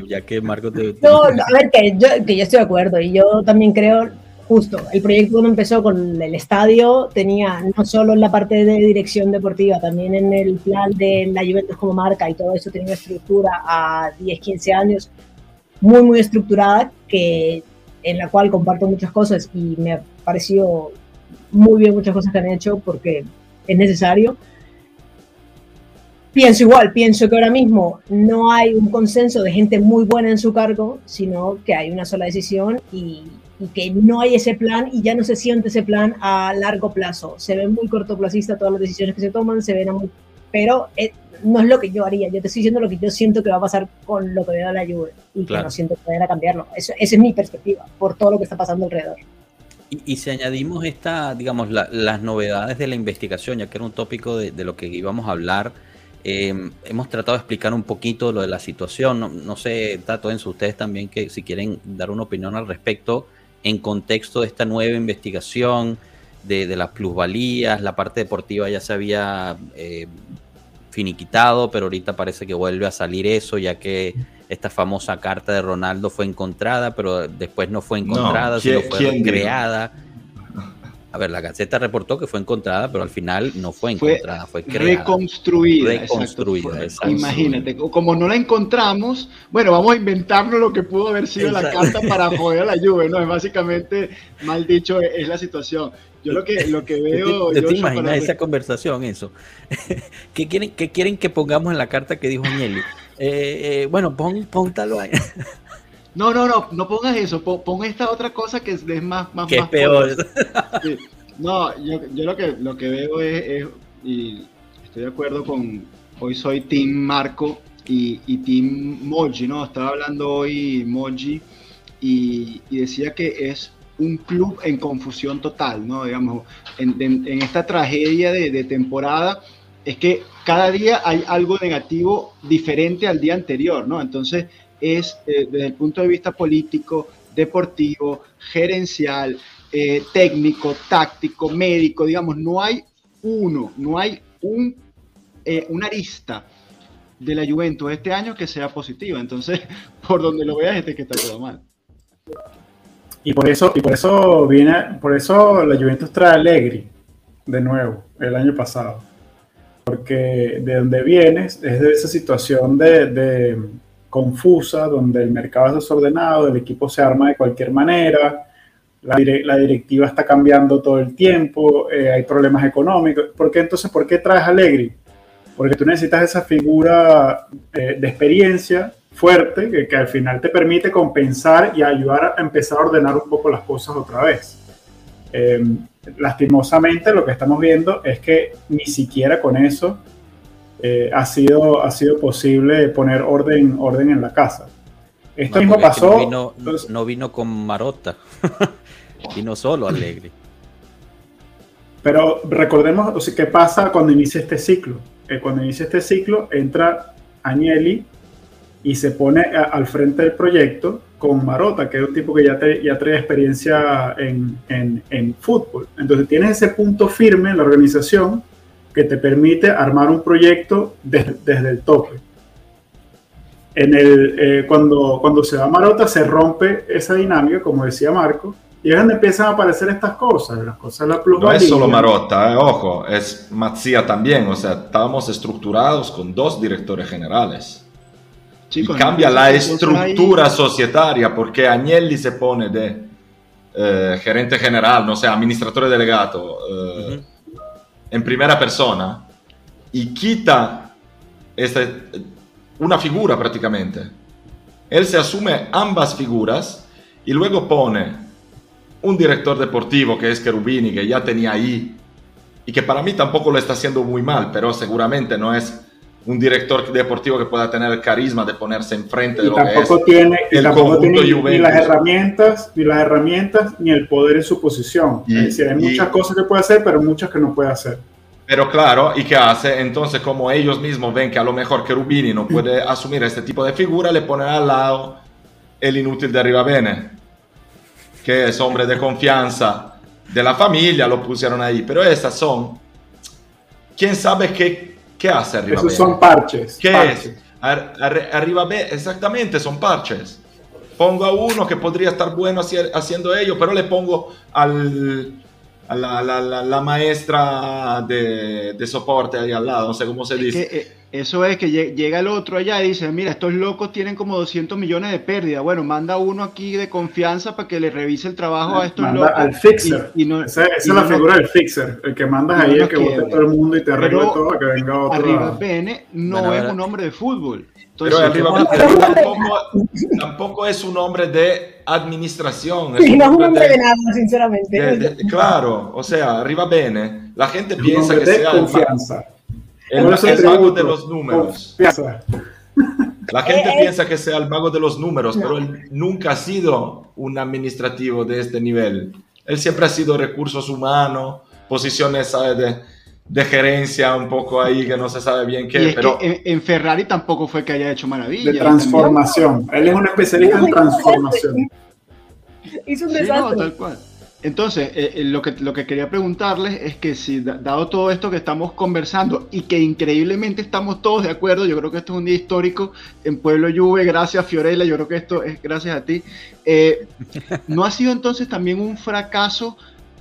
Ya que Marco te... No, a ver, que yo, que yo estoy de acuerdo y yo también creo, justo, el proyecto cuando empezó con el estadio tenía no solo en la parte de dirección deportiva, también en el plan de la Juventus como marca y todo eso tenía una estructura a 10, 15 años muy, muy estructurada que en la cual comparto muchas cosas y me ha parecido muy bien muchas cosas que han hecho porque es necesario pienso igual, pienso que ahora mismo no hay un consenso de gente muy buena en su cargo, sino que hay una sola decisión y, que no hay ese plan y ya no se siente ese plan a largo plazo. Se ve muy cortoplacista todas las decisiones que se toman, se ven muy... Pero eh, no es lo que yo haría, yo te estoy diciendo lo que yo siento que va a pasar con lo que veo de la Juve y que no siento a cambiarlo. esa es mi perspectiva por todo lo que está pasando alrededor. Y, si añadimos esta, digamos, las novedades de la investigación, ya que era un tópico de, de lo que íbamos a hablar, Em, hemos tratado de explicar un poquito lo de la situación. No, sé, Tato, Enzo, ustedes también que si quieren dar una opinión al respecto en contexto de esta nueva investigación de, las plusvalías, la parte deportiva ya se había eh, finiquitado, pero ahorita parece que vuelve a salir eso, ya que esta famosa carta de Ronaldo fue encontrada, pero después no fue encontrada, sino fue creada. A ver, la Gaceta reportó que fue encontrada, pero al final no fue encontrada, fue, creada. Reconstruida. Reconstruida, Imagínate, como no la encontramos, bueno, vamos a inventarnos lo que pudo haber sido la carta para joder a la lluvia, ¿no? Es básicamente, mal dicho, es, la situación. Yo lo que, lo que veo... ¿Te, te imaginas esa conversación, eso? ¿Qué quieren, ¿Qué quieren que pongamos en la carta que dijo Agnelli? Eh, eh, bueno, pon, póntalo ahí. No, no, no, no pongas eso, pon, esta otra cosa que es, más, más, que es peor. No, yo, yo, lo que lo que veo es, y estoy de acuerdo con, hoy soy Team Marco y, y Team Moji, ¿no? Estaba hablando hoy Moji y, decía que es un club en confusión total, ¿no? Digamos, en, en, esta tragedia de, de temporada es que cada día hay algo negativo diferente al día anterior, ¿no? Entonces, es eh, desde el punto de vista político, deportivo, gerencial, eh, técnico, táctico, médico, digamos, no hay uno, no hay un, eh, una arista de la Juventus este año que sea positiva. Entonces, por donde lo veas, este que está todo mal. Y por eso, y por eso viene, por eso la Juventus trae Allegri de nuevo, el año pasado. Porque de donde vienes es de esa situación de confusa, donde el mercado es desordenado, el equipo se arma de cualquier manera, la, directiva está cambiando todo el tiempo, eh, hay problemas económicos. ¿Por qué entonces, por qué traes a? Porque tú necesitas esa figura eh, de experiencia fuerte que, al final te permite compensar y ayudar a empezar a ordenar un poco las cosas otra vez. Em, lastimosamente lo que estamos viendo es que ni siquiera con eso eh, ha, sido, ha sido posible poner orden, orden en la casa. Esto mismo pasó. No vino, con Marota, vino solo Alegre. Pero recordemos qué pasa cuando inicia este ciclo. Eh, cuando inicia este ciclo, entra Agnelli y se pone al frente del proyecto con Marota, que es un tipo que ya, ya trae experiencia en, en, en, fútbol. Entonces tienes ese punto firme en la organización que te permite armar un proyecto desde el tope. En el, eh, cuando, cuando se va Marota se rompe esa dinámica, como decía Marco, y es donde empiezan a aparecer estas cosas, las cosas de la No es solo Marota, eh, ojo, es Matzia también, o sea, estábamos estructurados con dos directores generales. Chicos, y cambia la estructura societaria porque Agnelli se pone de eh, gerente general, no sé, administrador delegado, eh, en primera persona y quita este, una figura prácticamente. Él se asume ambas figuras y luego pone un director deportivo que es Cherubini, que ya tenía ahí y que para mí tampoco lo está haciendo muy mal, pero seguramente no es un director deportivo que pueda tener el carisma de ponerse enfrente de lo que es tiene, el tampoco tiene ni las herramientas, ni las herramientas, ni el poder en su posición. es decir, hay muchas cosas que puede hacer, pero muchas que no puede hacer. Pero claro, ¿y qué hace? Entonces, como ellos mismos ven que a lo mejor Cherubini no puede asumir este tipo de figura, le ponen al lado el inútil de Arriba que es hombre de confianza de la familia, lo pusieron ahí. Pero esas son, quién sabe qué, qué hace Arriba Esos son parches. ¿Qué es? arriba exactamente, son parches. Pongo a uno que podría estar bueno haciendo ello, pero le pongo al la, la, la, maestra de, de, soporte ahí al lado, no sé cómo se dice. Eh, eso es que llega el otro allá y dice, mira, estos locos tienen como 200 millones de pérdida. Bueno, manda uno aquí de confianza para que le revise el trabajo a estos manda Al fixer. Y, no, esa, es la figura del fixer, el que mandas ahí, el que vote todo el mundo y te arregle todo, que venga otro. Arriba Pene no es un hombre de fútbol. pero arriba tampoco, tampoco es un hombre de administración. Es no es un hombre de, nada, sinceramente. claro, o sea, arriba bene, la gente piensa que sea confianza. El, el, mago de los números. La gente eh, eh. piensa que sea el mago de los números, pero él nunca ha sido un administrativo de este nivel. Él siempre ha sido recursos humanos, posiciones de, de gerencia un poco ahí que no se sabe bien qué. pero en, Ferrari tampoco fue que haya hecho maravilla. De transformación. Él es un especialista en transformación. Hizo un desastre. tal cual. Entonces, eh, eh, lo, que, lo que quería preguntarles es que si, dado todo esto que estamos conversando y que increíblemente estamos todos de acuerdo, yo creo que esto es un día histórico en Pueblo Juve, gracias Fiorella, yo creo que esto es gracias a ti. Eh, ¿No ha sido entonces también un fracaso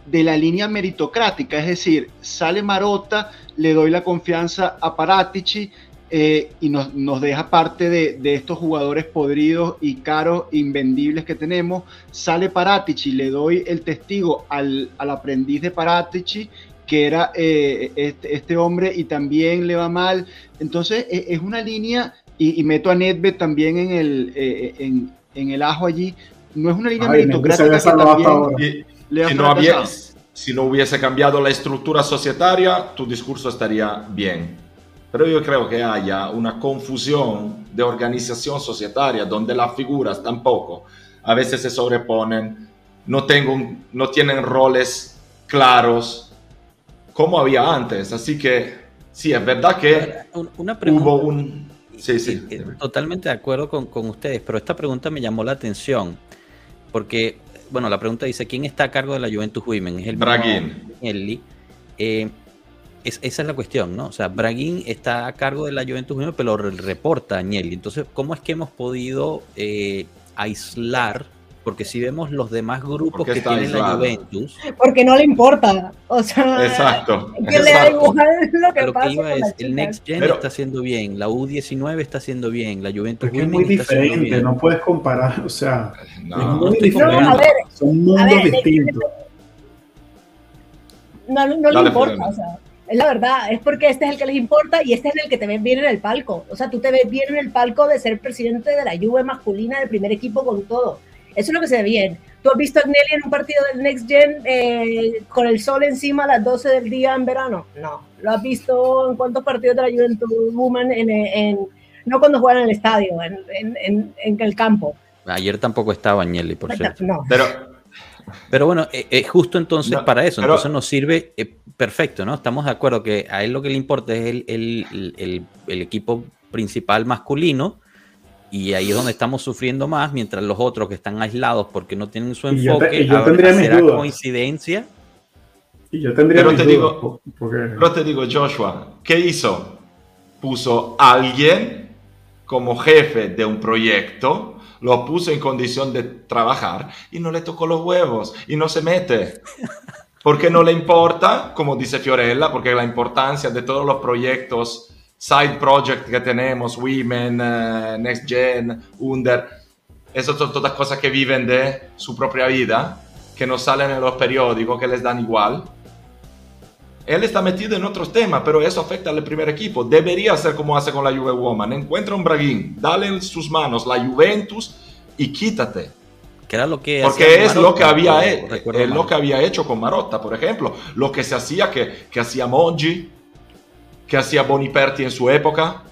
de la línea meritocrática? Es decir, sale Marota, le doy la confianza a Paratici, eh, y nos, nos, deja parte de, de, estos jugadores podridos y caros, invendibles que tenemos. Sale Paratici, le doy el testigo al, al aprendiz de Paratici, que era eh, este, este, hombre, y también le va mal. Entonces e, es una línea, y, meto a Nedved también en el, eh, en, en, el ajo allí. No es una línea meritocrática que también le si, no había, si no hubiese cambiado la estructura societaria, tu discurso estaría bien pero yo creo que haya una confusión de organización societaria donde las figuras tampoco a veces se sobreponen, no, tengo, no tienen roles claros como había antes. Así que sí, es verdad que una pregunta, hubo un... Sí, sí. Totalmente de acuerdo con, con, ustedes, pero esta pregunta me llamó la atención porque, bueno, la pregunta dice, ¿quién está a cargo de la Juventus Women? Es el Braguín. Eh, esa es la cuestión, ¿no? O sea, Braguín está a cargo de la Juventus Junior, pero reporta a Agnelli. Entonces, ¿cómo es que hemos podido eh, aislar? Porque si vemos los demás grupos que tiene la Juventus. Porque no le importa. O sea, exacto. Que le da igual lo que pasa. iba es, el Next Gen está haciendo bien, la U19 está haciendo bien, la Juventus es muy diferente, no puedes comparar. O sea, no, es muy diferente. a ver, son mundos distintos. No, no le importa, o sea es la verdad, es porque este es el que les importa y este es el que te ves bien en el palco. O sea, tú te ves bien en el palco de ser presidente de la Juve masculina del primer equipo con todo. Eso es lo que se ve bien. ¿Tú has visto a Agnelli en un partido del Next Gen eh, con el sol encima a las 12 del día en verano? No. ¿Lo has visto en cuántos partidos de la Juventus Woman? En, no cuando juegan en el estadio, en, en, el campo. Ayer tampoco estaba Agnelli, por cierto. No. Pero pero bueno, es eh, justo entonces para eso, entonces nos sirve eh, perfecto, ¿no? Estamos de acuerdo que a él lo que le importa es el, el, el, equipo principal masculino y ahí es donde estamos sufriendo más, mientras los otros que están aislados porque no tienen su enfoque, yo, tendría será coincidencia. Y yo tendría pero, te digo, pero te digo, Joshua, ¿qué hizo? Puso a alguien como jefe de un proyecto lo puso en condición de trabajar y no le tocó los huevos y no se mete. Porque no le importa, como dice Fiorella, porque la importancia de todos los proyectos side project que tenemos, Women, eh, Next Gen, Under, esas son todas cosas que viven de su propia vida, que no salen en los periódicos, que les dan igual. Él está metido en otros temas, pero eso afecta al primer equipo. Debería ser como hace con la Juve Woman. Encuentra un braguín, dale en sus manos la Juventus y quítate. Que era lo que Porque es lo que, había, es lo que había hecho con Marotta, por ejemplo. Lo que se hacía, que, que hacía Mongi, que hacía Boniperti en su época.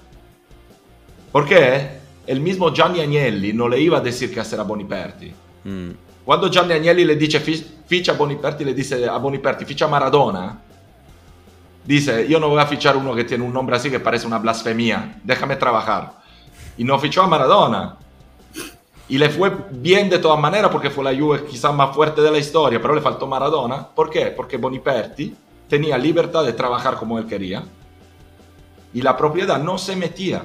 ¿Por qué? El mismo Gianni Agnelli no le iba a decir que hacer a Boniperti. Mm. Cuando Gianni Agnelli le dice ficha a Boniperti, le dice a Boniperti ficha a Maradona dice, yo no voy a fichar uno que tiene un nombre así que parece una blasfemia, déjame trabajar. Y no fichó a Maradona. Y le fue bien de todas maneras porque fue la Juve quizás más fuerte de la historia, pero le faltó Maradona. ¿Por qué? Porque Boniperti tenía libertad de trabajar como él quería y la propiedad no se metía.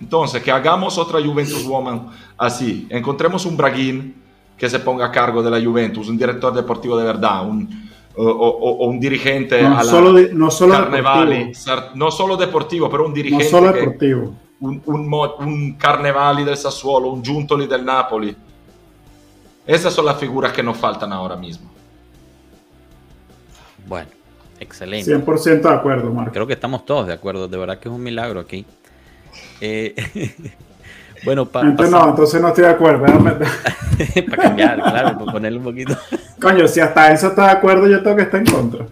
Entonces, que hagamos otra Juventus Woman así. Encontremos un Braguín que se ponga a cargo de la Juventus, un director deportivo de verdad, un, o, un dirigente no solo no solo Carnevali, no solo deportivo, pero un dirigente no solo deportivo. un, un, un, Carnevali del Sassuolo, un Giuntoli del Napoli. Esas son las figuras que nos faltan ahora mismo. Bueno, excelente. 100% de acuerdo, Marco. Creo que estamos todos de acuerdo. De verdad que es un milagro aquí. Eh, Bueno, para. Entonces, no, entonces no estoy de acuerdo. para cambiar, claro, para ponerle un poquito. Coño, si hasta eso está de acuerdo, yo tengo que estar en contra.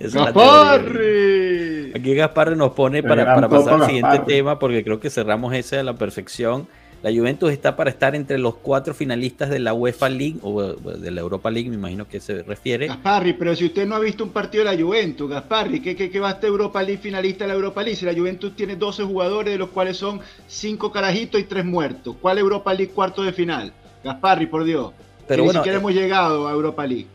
¡Gasparri! Aquí Gasparri nos pone para, para pasar al siguiente tema, porque creo que cerramos ese a la perfección. La Juventus está para estar entre los cuatro finalistas de la UEFA League o de la Europa League, me imagino que se refiere. Gasparri, pero si usted no ha visto un partido de la Juventus, Gasparri, ¿qué, qué, va a estar Europa League finalista de la Europa League? Si la Juventus tiene 12 jugadores, de los cuales son 5 carajitos y 3 muertos. ¿Cuál Europa League cuarto de final? Gasparri, por Dios. Pero ni siquiera eh, hemos llegado a Europa League.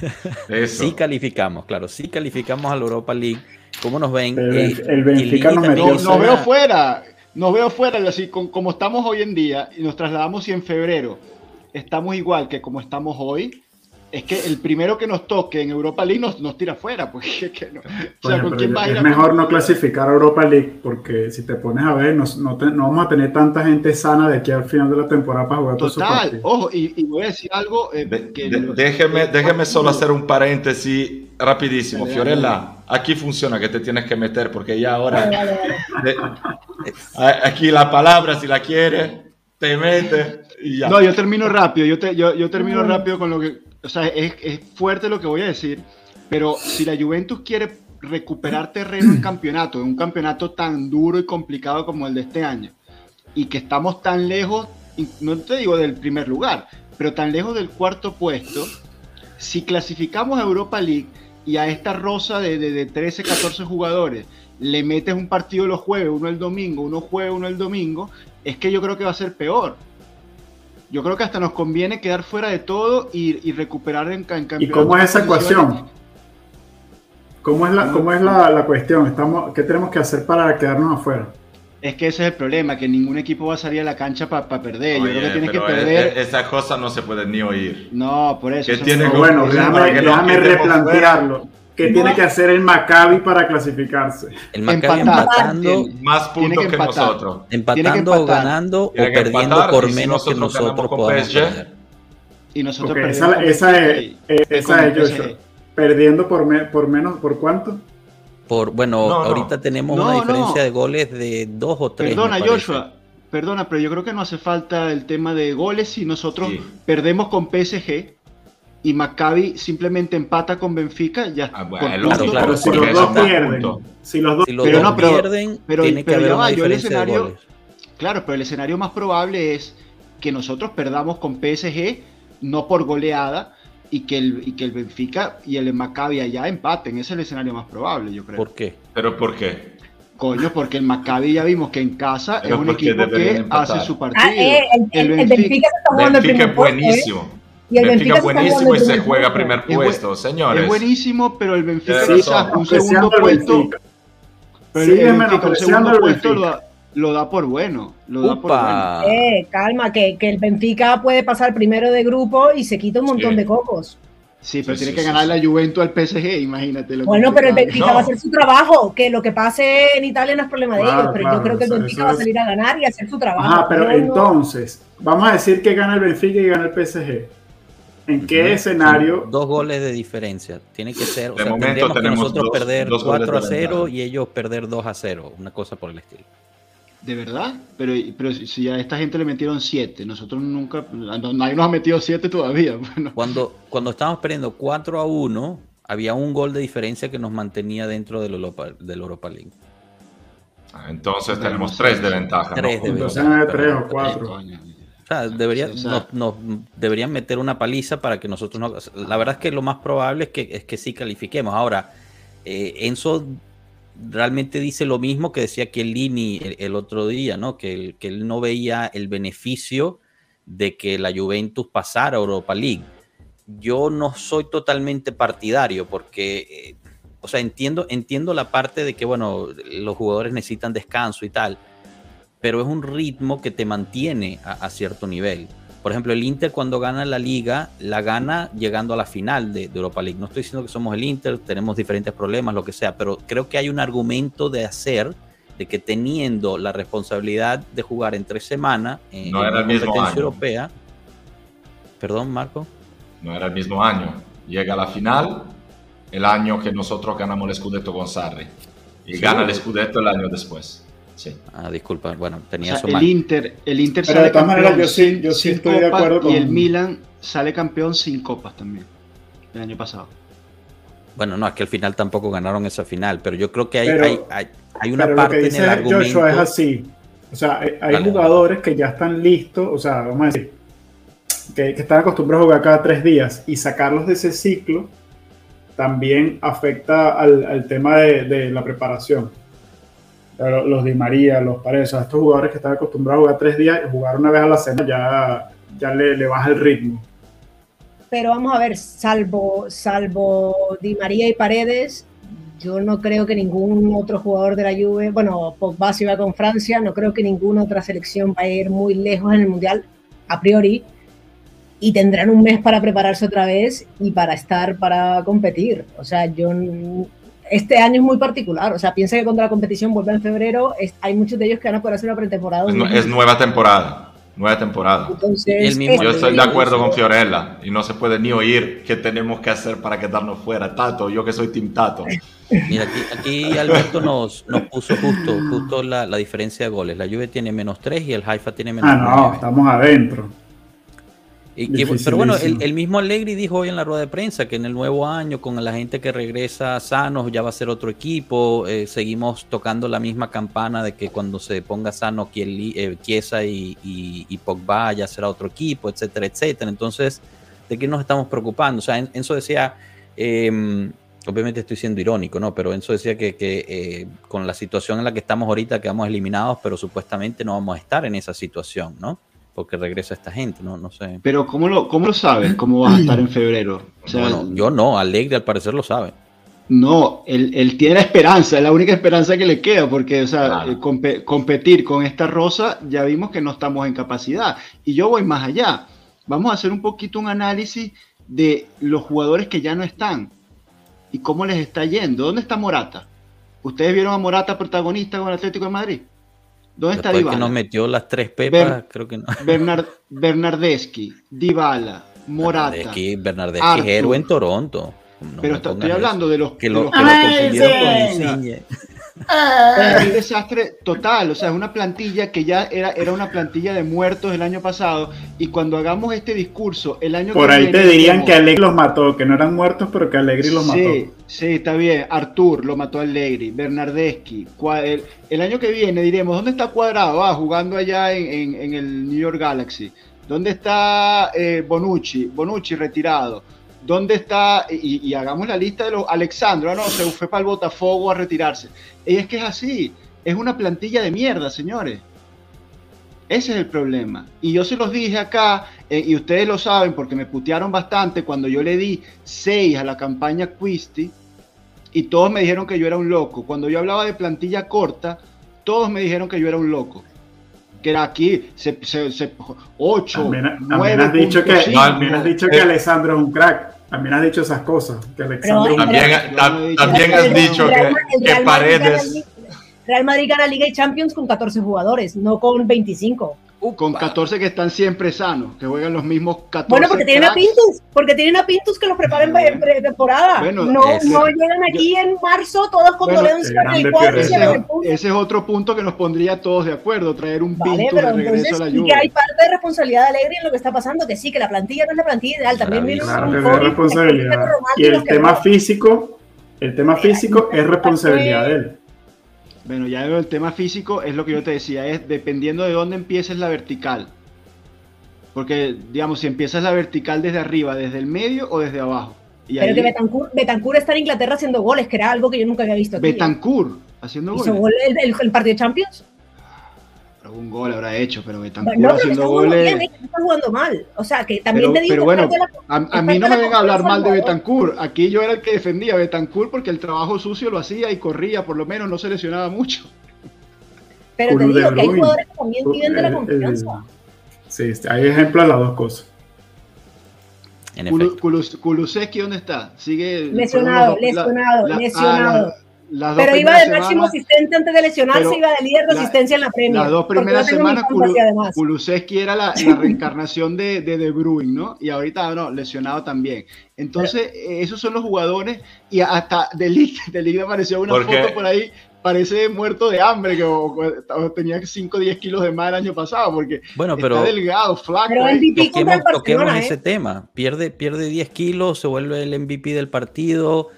Sí calificamos, claro, sí calificamos a la Europa League. ¿Cómo nos ven? el, eh, Benfica nos metió. Nos veo fuera nos veo fuera, así como estamos hoy en día y nos trasladamos y en febrero estamos igual que como estamos hoy, es que el primero que nos toque en Europa League nos, nos tira fuera. Porque, no, o sea, ¿con quién va a ir es mejor no clasificar a Europa League porque si te pones a ver, no, no, vamos a tener tanta gente sana de aquí al final de la temporada para jugar Total, ojo, y, voy a decir algo. Eh, déjeme, déjeme solo hacer un paréntesis rapidísimo. Fiorella, aquí funciona que te tienes que meter porque ya ahora. aquí la palabra, si la quieres, te mete y ya. No, yo termino rápido. Yo, yo, yo termino rápido con lo que o sea, es, fuerte lo que voy a decir, pero si la Juventus quiere recuperar terreno en campeonato, en un campeonato tan duro y complicado como el de este año, y que estamos tan lejos, no te digo del primer lugar, pero tan lejos del cuarto puesto, si clasificamos a Europa League y a esta rosa de, de 13, 14 jugadores le metes un partido los jueves, uno el domingo, uno jueves, uno el domingo, es que yo creo que va a ser peor yo creo que hasta nos conviene quedar fuera de todo y, recuperar en, en ¿Y cómo es esa ecuación? ¿Cómo es, la, cómo es la, cuestión? Estamos, ¿Qué tenemos que hacer para quedarnos afuera? Es que ese es el problema, que ningún equipo va a salir a la cancha para perder. Yo creo que tienes que perder. Esas cosas no se pueden ni oír. No, por eso. tiene bueno, déjame replantearlo. ¿Qué tiene que hacer el Maccabi para clasificarse? El Maccabi empatando. Más puntos que, nosotros. Empatando o ganando o perdiendo por menos que nosotros podamos Y nosotros esa, esa, es, esa es Joshua. Perdiendo por, por menos, ¿por cuánto? Por, bueno, ahorita tenemos una diferencia de goles de dos o tres. Perdona, Joshua. Perdona, pero yo creo que no hace falta el tema de goles si nosotros perdemos con PSG y Maccabi simplemente empata con Benfica, ya ah, bueno, claro, si los dos pierden, si los dos, pero no, pierden, pero, tiene que haber una yo el escenario, claro, pero el escenario más probable es que nosotros perdamos con PSG no por goleada y que el, y que el Benfica y el Maccabi allá empaten, ese es el escenario más probable, yo creo. ¿Por qué? Pero ¿por qué? Coño, porque el Maccabi ya vimos que en casa es un equipo que hace su partido. Ah, eh, el, el, Benfica, está jugando Benfica es buenísimo. Y el Benfica, buenísimo y se juega primer puesto, señores. Es buenísimo, pero el Benfica quizás un segundo puesto. Pero el Benfica un segundo puesto lo da, lo da, por bueno. Lo da por bueno. Eh, calma, que, que, el Benfica puede pasar primero de grupo y se quita un montón de cocos. Sí, pero Sí, tiene sí, que sí, ganar sí. la Juventus al PSG, imagínate. lo Bueno, pero el. Benfica No. va a hacer su trabajo, que lo que pase en Italia no es problema de ellos, pero claro, yo creo que el Benfica va a es- salir a ganar y a hacer su trabajo. Ajá, pero entonces, vamos a decir que gana el Benfica y gana el PSG. ¿En qué no, escenario? Dos goles de diferencia. Tiene que ser. O de sea, momento tenemos que nosotros dos, perder dos 4 a 0 y ellos perder 2 a 0. Una cosa por el estilo. ¿De verdad? Pero, pero si a esta gente le metieron 7, nosotros nunca. Ah, nadie nos ha metido 7 todavía. Bueno. Cuando, cuando estábamos perdiendo 4 a 1, había un gol de diferencia que nos mantenía dentro del Europa, del Europa League. Ah, entonces tenemos 3 de ventaja. 3 ¿no? de ventaja. 3 o 4 sea, debería, Sí, o sea- nos, nos deberían meter una paliza para que nosotros no. La verdad es que lo más probable es que, es que sí califiquemos. Ahora, eh, Enzo realmente dice lo mismo que decía Chiellini el, el otro día, ¿no? Que, él- que él no veía el beneficio de que la Juventus pasara a Europa League. Yo no soy totalmente partidario porque, eh, o sea, entiendo, entiendo la parte de que, bueno, los jugadores necesitan descanso y tal, pero es un ritmo que te mantiene a, a cierto nivel. Por ejemplo, el Inter cuando gana la liga, la gana llegando a la final de, de Europa League. No estoy diciendo que somos el Inter, tenemos diferentes problemas, lo que sea, pero creo que hay un argumento de hacer de que teniendo la responsabilidad de jugar en tres semanas en No era el mismo competencia europea. Perdón, Marco. No era el mismo año. Llega a la final el año que nosotros ganamos el Scudetto con Sarri. Y Sí. gana el Scudetto el año después. Sí. Ah, disculpa, bueno, O tenía sea, eso el. Inter, el Inter Pero sale de todas maneras, yo sí- yo sí estoy de acuerdo Y el con- Milan sale campeón sin copas también, el año pasado. Bueno, no, es que al final tampoco ganaron esa final, pero yo creo que hay, Pero- hay, hay, hay una Pero lo parte que en dice el argumento. Joshua es así. O sea, hay, jugadores que ya están listos, o sea, vamos a decir, que, que están acostumbrados a jugar cada tres días y sacarlos de ese ciclo también afecta al, al tema de, de la preparación. Los Di María, los Paredes, o sea, estos jugadores que están acostumbrados a jugar tres días jugar una vez a la semana ya, ya le, baja el ritmo. Pero vamos a ver, salvo, salvo Di María y Paredes, yo no creo que ningún otro jugador de la Juve, bueno, Pogba se iba con Francia, no creo que ninguna otra selección vaya a ir muy lejos en el Mundial, a priori, y tendrán un mes para prepararse otra vez y para estar, para competir. O sea, yo... Este año es muy particular, o sea, piensa que cuando la competición vuelve en febrero, es- hay muchos de ellos que van a poder hacer una pretemporada. Es, nueva temporada. Nueva temporada. Entonces, Y el mismo- Yo estoy de acuerdo con Fiorella y no se puede ni oír qué tenemos que hacer para quedarnos fuera. Tato, yo que soy Team Tato. Mira, aquí, aquí Alberto nos, nos puso justo, justo la, la diferencia de goles. La Juve tiene menos 3 y el Haifa tiene menos Ah, no, 9. estamos adentro. Y que- pero bueno, el, mismo Allegri dijo hoy en la rueda de prensa que en el nuevo año, con la gente que regresa sanos, ya va a ser otro equipo. eh, seguimos tocando la misma campana de que cuando se ponga sano eh, Chiesa y, y, y Pogba ya será otro equipo, etcétera, etcétera. Entonces, ¿de qué nos estamos preocupando? O sea, En- Enzo decía, eh, obviamente estoy siendo irónico, ¿no? Pero Enzo decía que, que, eh, con la situación en la que estamos ahorita quedamos eliminados, pero supuestamente no vamos a estar en esa situación, ¿no? Porque regresa esta gente, ¿no? No sé. Pero ¿cómo lo, cómo lo sabes? ¿Cómo vas a estar en febrero? O sea, Bueno, yo no, Alegre al parecer lo sabe. No, él, él tiene la esperanza, es la única esperanza que le queda, porque o sea, Claro. eh, compe- competir con esta rosa ya vimos que no estamos en capacidad. Y yo voy más allá. Vamos a hacer un poquito un análisis de los jugadores que ya no están y cómo les está yendo. ¿Dónde está Morata? ¿Ustedes vieron a Morata protagonista con el Atlético de Madrid? ¿Dónde está Después que Dybala? nos metió las tres pepas, Ven. creo que no. Bernard, Bernardeschi, Dybala, Morata. Bernardeschi, Bernardeschi Arthur. es héroe en Toronto. No pero está- estoy eso. hablando de los Que lo, que lo confundieron con. Insigne. Es un desastre total, o sea, es una plantilla que ya era, era una plantilla de muertos el año pasado y cuando hagamos este discurso el año Por que ahí viene, te dirían que Allegri los mató, que no eran muertos, pero que Allegri los Sí, mató. sí, está bien. Artur lo mató a Allegri, Bernardeschi. El, el año que viene diremos, ¿dónde está Cuadrado? Ah, jugando allá en, en- en el New York Galaxy. ¿Dónde está eh, Bonucci? Bonucci retirado. ¿Dónde está? Y, hagamos la lista de los. Alexandro, ah, no, se fue para el Botafogo a retirarse. Y es que es así. Es una plantilla de mierda, señores. Ese es el problema. Y yo se los dije acá, eh, y ustedes lo saben porque me putearon bastante cuando yo le di 6 a la campaña Quisty, y todos me dijeron que yo era un loco. Cuando yo hablaba de plantilla corta, todos me dijeron que yo era un loco. Que era aquí, se, se, se- 8, También, también 9, has dicho que, también has dicho que Eh, Alessandro es un crack. También has dicho esas cosas. Que Pero, Alexander- También, también has dicho que, Real Madrid Paredes... Liga- Real Madrid gana Liga y Champions con 14 jugadores, no con 25. Con 14 que están siempre sanos, que juegan los mismos 14. Bueno, porque tienen a. Pintus, porque tienen a Pintus que los preparan en pretemporada. Bueno, no, ese- no llegan aquí en marzo todos con Bueno, dolencia el en el grande cuadro y ven Ese, ese es otro punto que nos pondría todos de acuerdo, traer un Vale, Pintus pero de regreso entonces a la sí Juve. que hay parte de responsabilidad de Alegre en lo que está pasando, que sí, que la plantilla no es la plantilla ideal, también viene Claro, responsabilidad. Y el tema no. físico, el tema físico es responsabilidad de él. Bueno, ya el tema físico es lo que yo te decía, es dependiendo de dónde empieces la vertical. Porque, digamos, si empiezas la vertical desde arriba, desde el medio o desde abajo. Y Pero ahí, que Betancourt, Betancourt está en Inglaterra haciendo goles, que era algo que yo nunca había visto aquí. ¿eh? Betancourt haciendo Hizo goles. gol el, el- el partido de Champions. Algún gol habrá hecho, pero Betancourt No, pero que haciendo goles. bien, ¿eh? está jugando mal. O sea, que también Pero, te digo pero que bueno, la- a, a mí no me vengan a hablar mal de. Betancourt. Aquí yo era el que defendía a Betancourt porque el trabajo sucio lo hacía y corría, por lo menos no se lesionaba mucho. Pero te digo que hay jugadores que también viven de la Eh, eh, confianza. Sí, sí, hay ejemplos de las dos cosas. En. Kulus- Kulusevski, ¿dónde está? Sigue. Lesionado, lesionado, la- lesionado. Ah, la- las dos Pero iba de máximo asistente antes de lesionarse, Pero iba de líder de la- asistencia en la Premier. Las dos primeras semanas. Kulusevski era la, la reencarnación de, de De Bruyne, ¿no? Y ahorita no, lesionado también. Entonces, eh, esos son los jugadores y hasta De Ligt, De Ligt apareció una foto por ahí, parece muerto de hambre, que o- o tenía 5 o 10 kilos de más el año pasado, porque Bueno, está pero delgado, flaco. Pero ¿eh? MVP contra el toquemos, toquemos ese ¿eh? tema. Pierde, pierde 10 kilos, se vuelve el MVP del partido,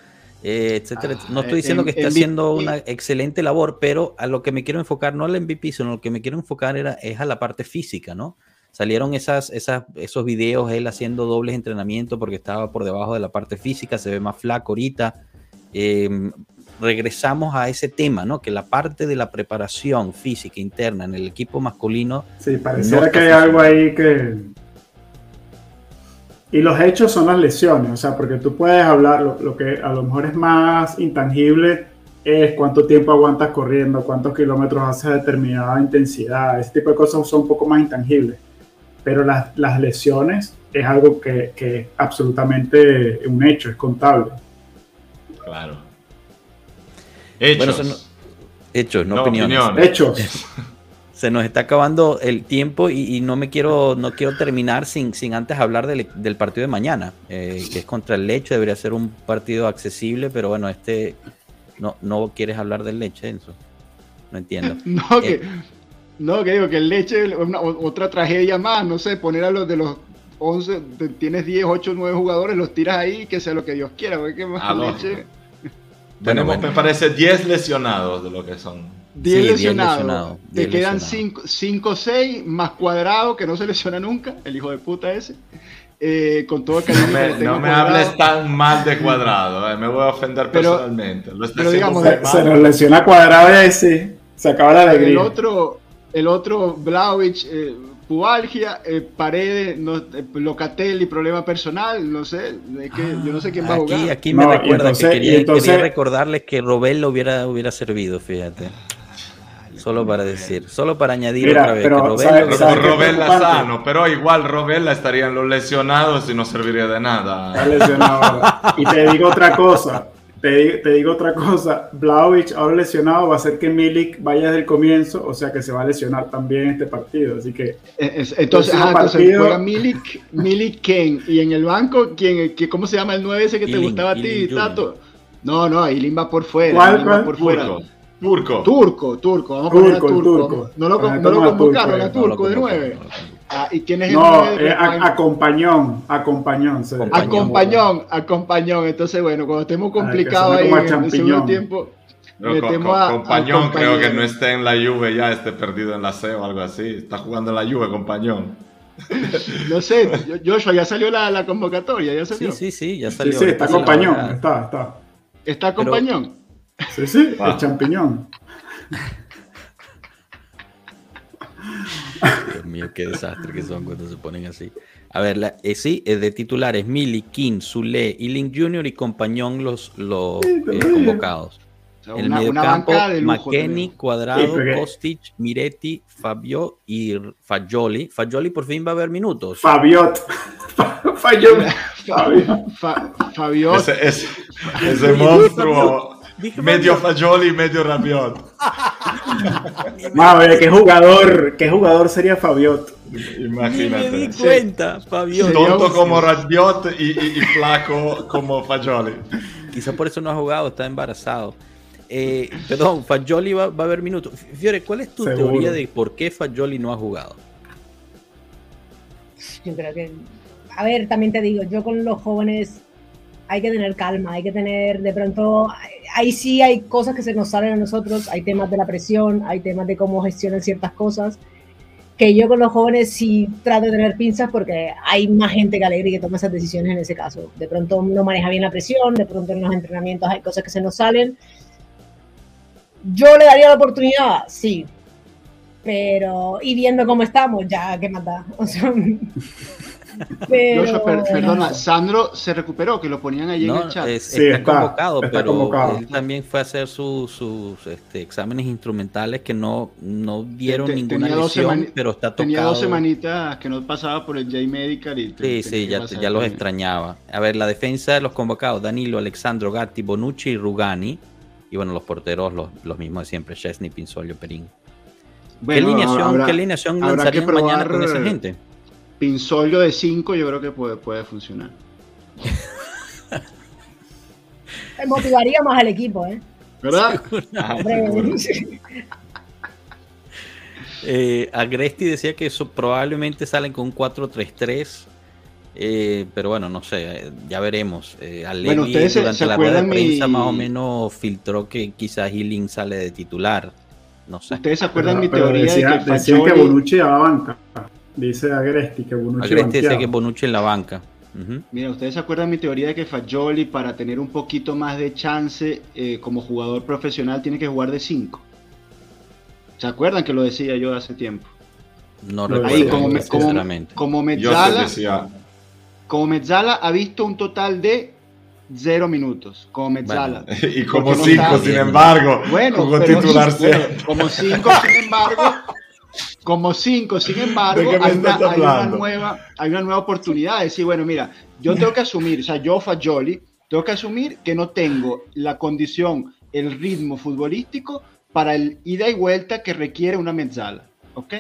eh, etcétera. Ah, no estoy diciendo que esté MVP. haciendo una excelente labor, pero a lo que me quiero enfocar, no al MVP, sino lo que me quiero enfocar era, es a la parte física, ¿no? Salieron esas, esas, esos videos, él haciendo dobles entrenamientos porque estaba por debajo de la parte física, se ve más flaco ahorita. Eh, regresamos a ese tema, ¿no? Que la parte de la preparación física interna en el equipo masculino Sí, pareciera No que hay algo ahí que... Y los hechos son las lesiones, o sea, porque tú puedes hablar, lo, lo que a lo mejor es más intangible es cuánto tiempo aguantas corriendo, cuántos kilómetros haces a determinada intensidad, ese tipo de cosas son un poco más intangibles. Pero las, las lesiones es algo que, que es absolutamente un hecho, es contable. Claro. Hechos. Bueno, hechos, no, No, opiniones. opiniones. Hechos. Se nos está acabando el tiempo y, y no me quiero, no quiero terminar sin, sin antes hablar del, del partido de mañana, eh, que es contra el Leche, debería ser un partido accesible, pero bueno, este no, no quieres hablar del Leche, Enzo. No entiendo. No, que, Eh. no, que digo que el leche es una- otra tragedia más, no sé, poner a los de los 11, te- tienes 10, 8, 9 jugadores, los tiras ahí que sea lo que Dios quiera, porque más Ah, leche. Tenemos, bueno. me parece, 10 lesionados de lo que son. 10 Sí, 10 lesionados. lesionados, Te 10 quedan lesionados. 5 o 6 más cuadrado, que no se lesiona nunca, el hijo de puta ese. Eh, con todo el cariño No me, tengo no me Cuadrado. hables tan mal de cuadrado, eh, me voy a ofender Pero- personalmente. Lo pero digamos, Se, se nos lesiona cuadrado sí, se acaba la El alegría. otro, el otro Vlaovic, eh, pubalgia, eh, Paredes, no, eh, Locatelli, problema personal, no sé, es que yo no sé quién va a Aquí, jugar. aquí me No, recuerda entonces- que quería, entonces- quería recordarles que Robel lo hubiera, hubiera servido, fíjate. Solo para decir, solo para añadir Mira, otra vez pero, que Robel ¿sabes- lo hubiera sabes Por qué servido. Robella preocupante? sano, pero igual Robella estarían los lesionados y no serviría de Está nada. lesionado ahora. Y te digo otra cosa. Te, di- te digo otra cosa. Blaovic ahora lesionado va a hacer que Milik vaya desde el comienzo, o sea que se va a lesionar también este partido. Así que Eh, es- entonces, ajá, entonces partido. juega Milik, Milik Ken, y en el banco, ¿quién, que, ¿cómo se llama el 9 ese que te gustaba a ti. Tato? No, no, Eileen va por fuera. ¿Cuál, Eileen va cuál? por fuera. Turco. Turco, turco, vamos a poner a Turco, Turco. turco. No lo, no convocaron a Turco de convocaron, 9. no lo convocaron. Ah, ¿Y quién es el no, 9? eh, a, a compañón, a compañón. se- Compañón. Acompañón, acompañón. Entonces, bueno, cuando estemos Ah, complicados ahí en el segundo tiempo, No, co- metemos a- compañón creo que no esté en la Juve ya, esté perdido en la C o algo así. Está jugando en la Juve, compañón. no sé, Joshua, ya salió la, la convocatoria, ya Sí, salió. sí, sí, ya Sí, salió. sí, está Sí, compañón. ahora- Está, está. ¿Está compañón? Sí, sí, Ah. el champiñón. Dios mío, qué desastre que son cuando se ponen así. A ver, la, eh, sí, es de titulares Mili, King, Zule, Ealing Jr. y Compañón los, los Sí, eh, lo dije. convocados. En el medio campo, McKenny, Cuadrado, Kostic, Miretti, Fabio y Fagioli. Fagioli por fin va a haber minutos. Fabiot. Fabiot. Ese, ese monstruo. Medio Fagioli, medio Rabiot. Madre, qué jugador, qué jugador sería Fabiot. Imagínate. me di cuenta, Fabiot. Tonto como Rabiot y, y, y flaco como Fagioli. Quizá por eso no ha jugado, está embarazado. Eh, perdón, Fagioli va, a haber minutos. Fiore, ¿cuál es tu teoría de por qué Fagioli no ha jugado? Yo creo que. A ver, también te digo, yo con los jóvenes hay que tener calma, hay que tener, de pronto, ahí sí hay cosas que se nos salen a nosotros, hay temas de la presión, hay temas de cómo gestionan ciertas cosas, que yo con los jóvenes sí trato de tener pinzas porque hay más gente que alegre que toma esas decisiones en ese caso. De pronto no maneja bien la presión, de pronto en los entrenamientos hay cosas que se nos salen yo le daría la oportunidad, sí. Pero, y viendo cómo estamos, ya, ¿qué mata? O sea, pero... perdona, Sandro se recuperó, que lo ponían ahí en el chat. sí, está, convocado, pero él también fue a hacer sus este, exámenes instrumentales que no, no dieron ninguna lesión, pero está tocado. Tenía dos semanitas que no pasaba por el J-Medical. Y sí, sí, ya, ya los extrañaba. A ver, la defensa de los convocados, Danilo, Alexandro, Gatti, Bonucci y Rugani y bueno, los porteros, los, los mismos de siempre, Chesney, Pinzolio, Perín. ¿Qué alineación, ¿qué alineación lanzarían mañana con esa gente? Pinzolio de 5 yo creo que puede, puede funcionar. motivaría más al equipo, ¿eh? ¿Verdad? eh, Agresti decía que eso probablemente salen con un 4-3-3 eh, pero bueno, no sé, ya veremos. Eh, bueno, ustedes durante la rueda de prensa más o menos filtró que quizás Healing sale de titular. No sé. ¿Ustedes se acuerdan mi teoría decía, de que Fagioli... que Bonucci a la banca. Dice Agresti que Bonucci Agresti dice que Bonucci en la banca. Mira, ¿ustedes se acuerdan mi teoría de que Fagioli para tener un poquito más de chance eh, como jugador profesional tiene que jugar de 5? ¿Se acuerdan que lo decía yo hace tiempo? No recuerdo. Ahí, como, como, como Mezzala, como Mezzala ha visto un total de cero minutos, como Mezzala. y como cinco, sin embargo, bueno, como titularse. como cinco, sin embargo, como cinco, sin embargo, hay una, nueva, hay una nueva oportunidad de decir, bueno, mira, yo tengo que asumir, o sea, yo Fagioli, tengo que asumir que no tengo la condición, el ritmo futbolístico para el ida y vuelta que requiere una Mezzala, ¿ok?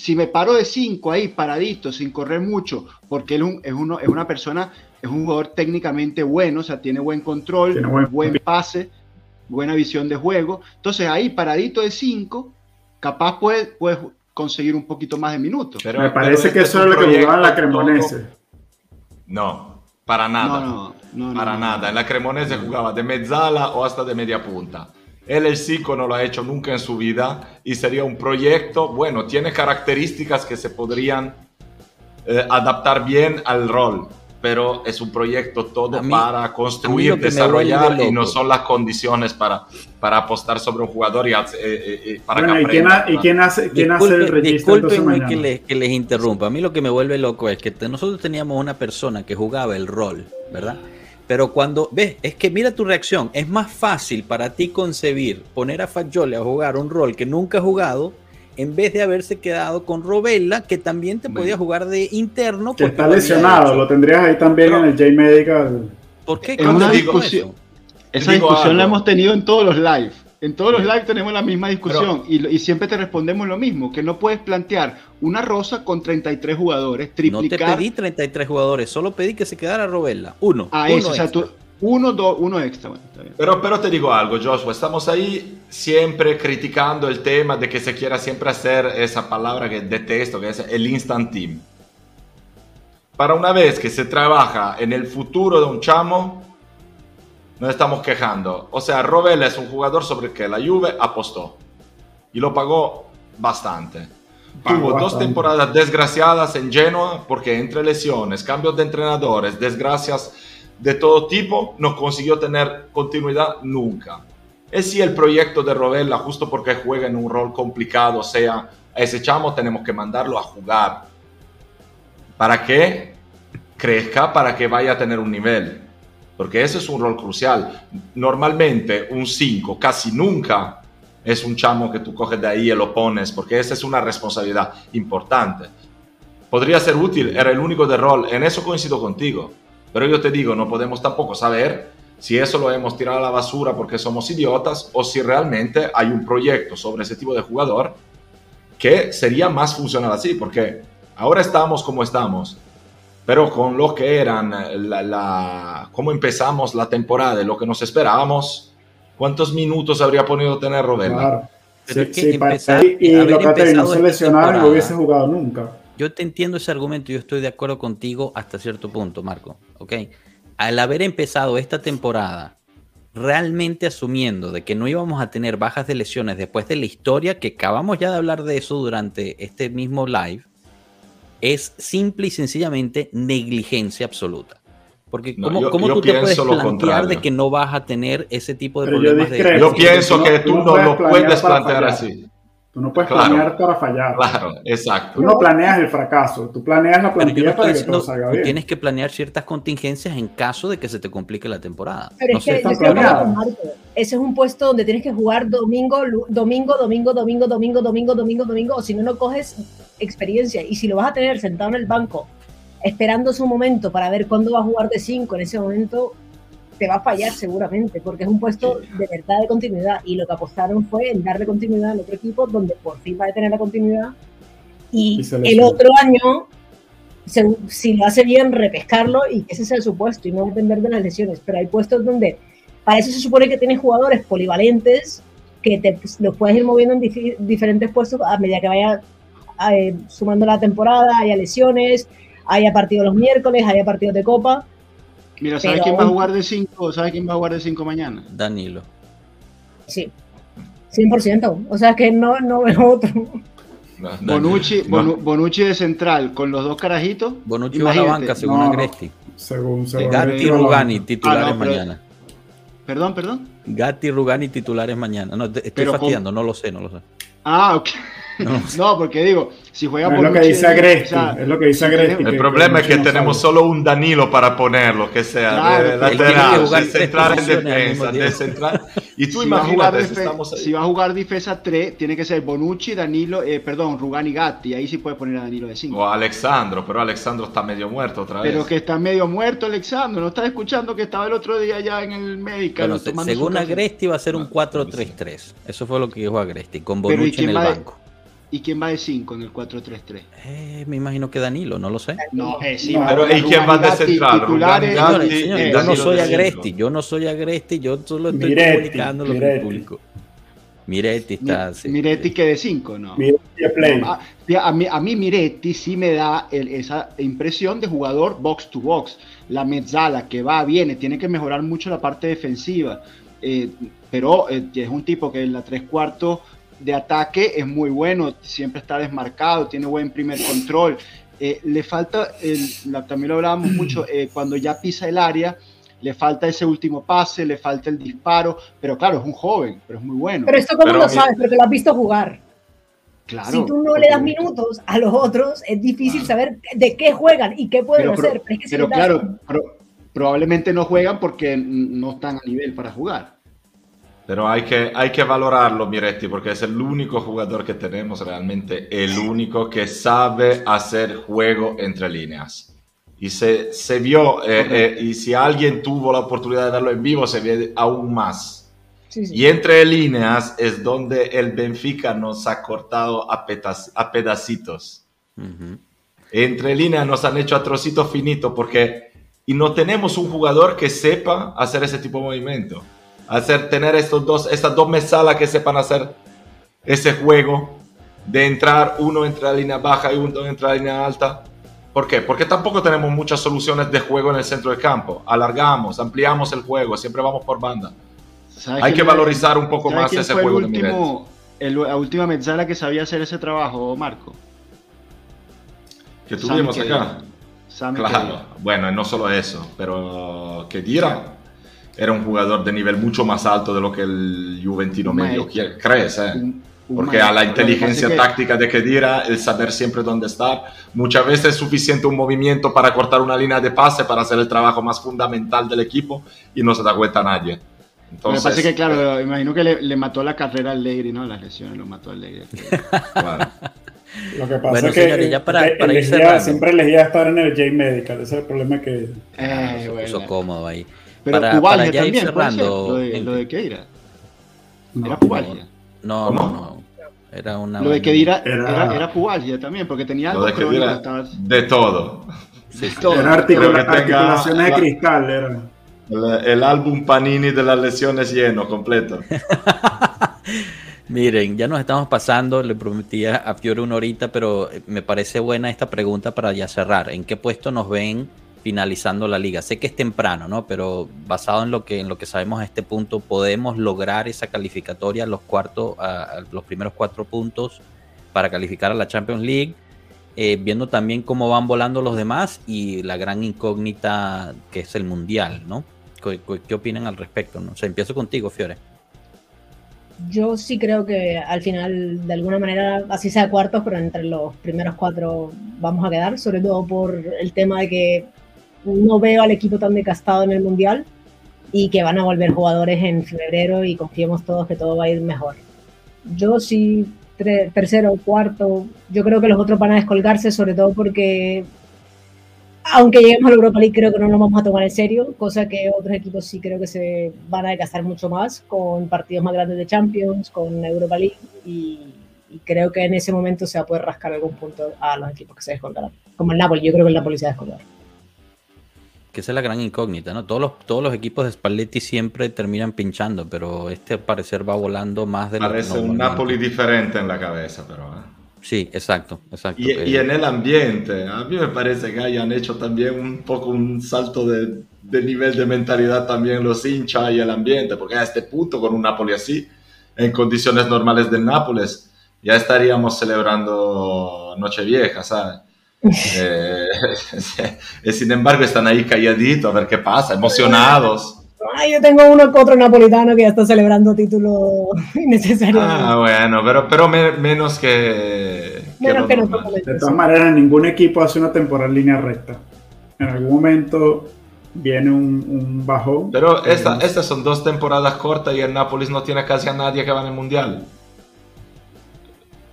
si me paro de 5 ahí paradito, sin correr mucho, porque él es, uno, es una persona, es un jugador técnicamente bueno, o sea, tiene buen control, buen... pase, buena visión de juego. Entonces ahí paradito de 5, capaz puede, puede conseguir un poquito más de minutos. Pero, me parece que eso es lo que jugaba en la Cremonese. No, para nada. para nada. En la Cremonese jugaba de mezzala o hasta de media punta. Él el psico no lo ha hecho nunca en su vida y sería un proyecto, bueno, tiene características que se podrían eh, adaptar bien al rol, pero es un proyecto todo para construir, desarrollar y no son las condiciones para, para apostar sobre un jugador y, eh, eh, para bueno, que ¿y, quién ¿y quién, hace, quién hace el registro? Disculpenme que, les, que les interrumpa. A mí lo que me vuelve loco es que nosotros teníamos una persona que jugaba el rol, ¿verdad? Pero cuando ves, es que mira tu reacción, es más fácil para ti concebir poner a Fagioli a jugar un rol que nunca ha jugado en vez de haberse quedado con Robella, que también te podía jugar de interno. Que está lesionado, lo tendrías ahí también en el J-Medical. ¿Por qué? una discusión, esa discusión la hemos tenido en todos los live. En todos los live tenemos la misma discusión y, siempre te respondemos lo mismo, que no puedes plantear una rosa con 33 jugadores, triplicar... No te pedí 33 jugadores, solo pedí que se quedara Robella, uno. Ah, uno eso, o sea, tú, uno, dos, uno extra. pero, pero te digo algo, Joshua, estamos ahí siempre criticando el tema de que se quiera siempre hacer esa palabra que detesto, que es el instant team. Para una vez que se trabaja en el futuro de un chamo, nos estamos quejando. O sea, Robel es un jugador sobre el que la Juve apostó y lo pagó bastante. Tuvo dos temporadas desgraciadas en Genoa porque entre lesiones, cambios de entrenadores, desgracias de todo tipo, no consiguió tener continuidad nunca. Es si el proyecto de Rovella, justo porque juega en un rol complicado, sea, ese chamo tenemos que mandarlo a jugar para que crezca, para que vaya a tener un nivel porque ese es un rol crucial. Normalmente un 5 casi nunca es un chamo que tú coges de ahí y lo pones, porque esa es una responsabilidad importante. Podría ser útil, era el único de rol, en eso coincido contigo, pero yo te digo, no podemos tampoco saber si eso lo hemos tirado a la basura porque somos idiotas o si realmente hay un proyecto sobre ese tipo de jugador que sería más funcional así, porque ahora estamos como estamos, pero con lo que eran, la, la, cómo empezamos la temporada, lo que nos esperábamos, ¿cuántos minutos habría podido tener Robert? Claro. Pero sí, sí, empezar, y, lo que se no hubiese jugado nunca. Yo te entiendo ese argumento, yo estoy de acuerdo contigo hasta cierto punto, Marco. ¿Ok? Al haber empezado esta temporada realmente asumiendo de que no íbamos a tener bajas de lesiones después de la historia, que acabamos ya de hablar de eso durante este mismo live, es simple y sencillamente negligencia absoluta. Porque ¿cómo, yo, ¿cómo yo tú te puedes plantear contrario. de que no vas a tener ese tipo de Pero yo problemas? de-. Yo pienso que tú no lo puedes plantear así. Tú no puedes Claro. planear para fallar. Claro, exacto. Tú no planeas el fracaso, tú planeas la plantilla para que todo salga tú bien. tienes que planear ciertas contingencias en caso de que se te complique la temporada. Pero No es que yo estoy. Marco. Ese es un puesto donde tienes que jugar domingo, domingo, domingo, domingo, domingo, domingo, domingo, domingo, o si no, no coges experiencia. Y si lo vas a tener sentado en el banco, esperando su momento para ver cuándo va a jugar de 5, en ese momento te va a fallar seguramente, porque es un puesto de verdad de continuidad. Y lo que apostaron fue en darle continuidad al otro equipo, donde por fin va a tener la continuidad. Y Y el otro año, se- si lo hace bien, repescarlo y que ese sea su puesto y no depender de las lesiones. Pero hay puestos donde para eso se supone que tienes jugadores polivalentes que te, los puedes ir moviendo en difi- diferentes puestos a medida que vaya eh, sumando la temporada, haya lesiones, haya partidos los miércoles, haya partidos de copa. Mira, ¿sabes Pero- quién va a jugar de 5? ¿Sabes quién va a jugar de 5 mañana? Danilo. Sí, 100%. O sea que no, no veo otro. No, Bonucci, no. Bonucci de central con los dos carajitos. Bonucci va a la Imagínate. banca, según No. Agresti. Según, según Gatti. Rugani titulares Ah, no, pero- mañana. Perdón, perdón. Gatti y Rugani titulares mañana. No, te- estoy fastidiando, no lo sé, no lo sé. Ah, ok. No. No, porque digo, si juega No, es lo Agresti, o sea, es lo que dice Agresti. El que- problema es que no tenemos sabe. solo un Danilo para ponerlo, que sea Claro, de lateral, jugar de tres central en defensa, de central. Y tú si va, a jugar imagínate, estamos ahí. si va a jugar defensa 3, tiene que ser Bonucci, Danilo, eh, perdón, Rugani Gatti. Ahí sí puede poner a Danilo de 5. O Alexandro, pero Alexandro está medio muerto otra vez. Pero que está medio muerto Alexandro, no estás escuchando que estaba el otro día ya en el médico. Bueno, se- según Agresti va a ser un 4-3-3. Eso fue lo que dijo Agresti, con Pero, ¿y Bonucci en el va banco. ¿Y quién va de 5 en el 4-3-3? Eh, me imagino que Danilo, no lo sé. No, eh, sí, No, pero ¿y quién va de central? titulares, Rugani Señores, yo no soy. Agresti, yo no soy Agresti, yo solo estoy Miretti, comunicando lo que Miretti. público. Miretti Mi- está. sí. Miretti que de 5, ¿no? Miretti a play. A, a mí, a mí Miretti sí me da el- esa impresión de jugador box to box. La mezzala que va, viene, tiene que mejorar mucho la parte defensiva. eh, pero eh, es un tipo que en la tres cuartos de ataque es muy bueno, siempre está desmarcado, tiene buen primer control. Eh, le falta, el- la- también lo hablábamos mucho, eh, cuando ya pisa el área, le falta ese último pase, le falta el disparo, pero claro, es un joven, pero es muy bueno. Pero esto, ¿cómo Pero lo sabes? Porque lo has visto jugar. Claro, si tú no le das minutos a los otros, es difícil saber de qué juegan y qué pueden Pero, hacer. Pero, es que pero claro, pro- probablemente no juegan porque no están a nivel para jugar. Pero hay que, hay que valorarlo, Miretti, porque es el único jugador que tenemos realmente, el único que sabe hacer juego entre líneas. Y se, se vio, eh, eh, y si alguien tuvo la oportunidad de verlo en vivo, se ve aún más. Sí, sí. Y entre líneas es donde el Benfica nos ha cortado a, petas- a pedacitos. Ujú. Entre líneas nos han hecho a trocito finito porque y no tenemos un jugador que sepa hacer ese tipo de movimiento. Hacer, tener estos dos, estas dos mesalas que sepan hacer ese juego de entrar uno entre la línea baja y uno entre la línea alta. ¿Por qué? Porque tampoco tenemos muchas soluciones de juego en el centro del campo. Alargamos, ampliamos el juego, siempre vamos por banda. ¿Sabes Hay que valorizar un poco ¿sabes más ese fue el juego de Miretti. último, el- la última mezzala que sabía hacer ese trabajo, Marco? Que tuvimos acá. Claro, bueno, no solo eso, pero que Dira era un jugador de nivel mucho más alto de lo que el Juventino medio quiere- crees, ¿eh? Un, Porque a la inteligencia táctica de Kedira, el saber siempre dónde estar, muchas veces es suficiente un movimiento para cortar una línea de pase, para hacer el trabajo más fundamental del equipo y no se da cuenta nadie. Entonces, me parece que, claro, imagino que le, mató la carrera al Legri, ¿no? Las lesiones lo mató al Legri. Lo que pasa es que ya para, para siempre elegía estar en el J Medical, ese es el problema que... Eh, bueno. Puso cómodo ahí. Pero para, para ya también, ir cerrando... Lo de, lo de Keira. Era Pubalgia. No, no, no. Era una. Lo de Keira era, era, Pubalgia también, porque tenía algo de, estabas... de todo. Sí, todo. Era articula articulaciones de cristal, era. El, álbum Panini de las lesiones lleno, completo. Miren, ya nos estamos pasando, le prometía a Fiore una horita, pero me parece buena esta pregunta para ya cerrar. ¿En qué puesto nos ven finalizando la liga? Sé que es temprano, ¿no? Pero basado en lo que, en lo que sabemos a este punto, ¿podemos lograr esa calificatoria, los, cuartos, los primeros cuatro puntos para calificar a la Champions League? Eh, viendo también cómo van volando los demás y la gran incógnita que es el Mundial, ¿no? ¿Qué, opinan al respecto? ¿no? O empiezo contigo, Fiore. Yo sí creo que al final, de alguna manera, así sea cuartos, pero entre los primeros cuatro vamos a quedar, sobre todo por el tema de que no veo al equipo tan decastado en el Mundial y que van a volver jugadores en febrero y confiemos todos que todo va a ir mejor. Yo sí, tercero, cuarto, yo creo que los otros van a descolgarse, sobre todo porque aunque lleguemos a la Europa League, creo que no nos vamos a tomar en serio, cosa que otros equipos sí creo que se van a desgastar mucho más con partidos más grandes de Champions, con Europa League, y, creo que en ese momento se va a poder rascar algún punto a los equipos que se descolgarán. Como el Napoli, yo creo que el Napoli se va a descolgar. Que esa es la gran incógnita, ¿no? Todos los, todos los equipos de Spalletti siempre terminan pinchando, pero este al parecer va volando más de lo Parece un Napoli diferente en la cabeza, pero... ¿eh? Sí, exacto, exacto. Y, en el ambiente, a mí me parece que hayan hecho también un poco un salto de, nivel de mentalidad también los hinchas y el ambiente, porque a este punto con un Napoli así, en condiciones normales del Nápoles, ya estaríamos celebrando Nochevieja, ¿sabes? Eh, sin embargo, están ahí calladitos a ver qué pasa, emocionados. Ay, yo tengo uno otro napolitano que ya está celebrando título innecesario. Ah, bueno, pero, pero menos que. Menos que, De todas maneras, ningún equipo hace una temporada en línea recta. En algún momento viene un, un bajón. Pero esta, estas son dos temporadas cortas y el Nápoles no tiene casi a nadie que va en el mundial.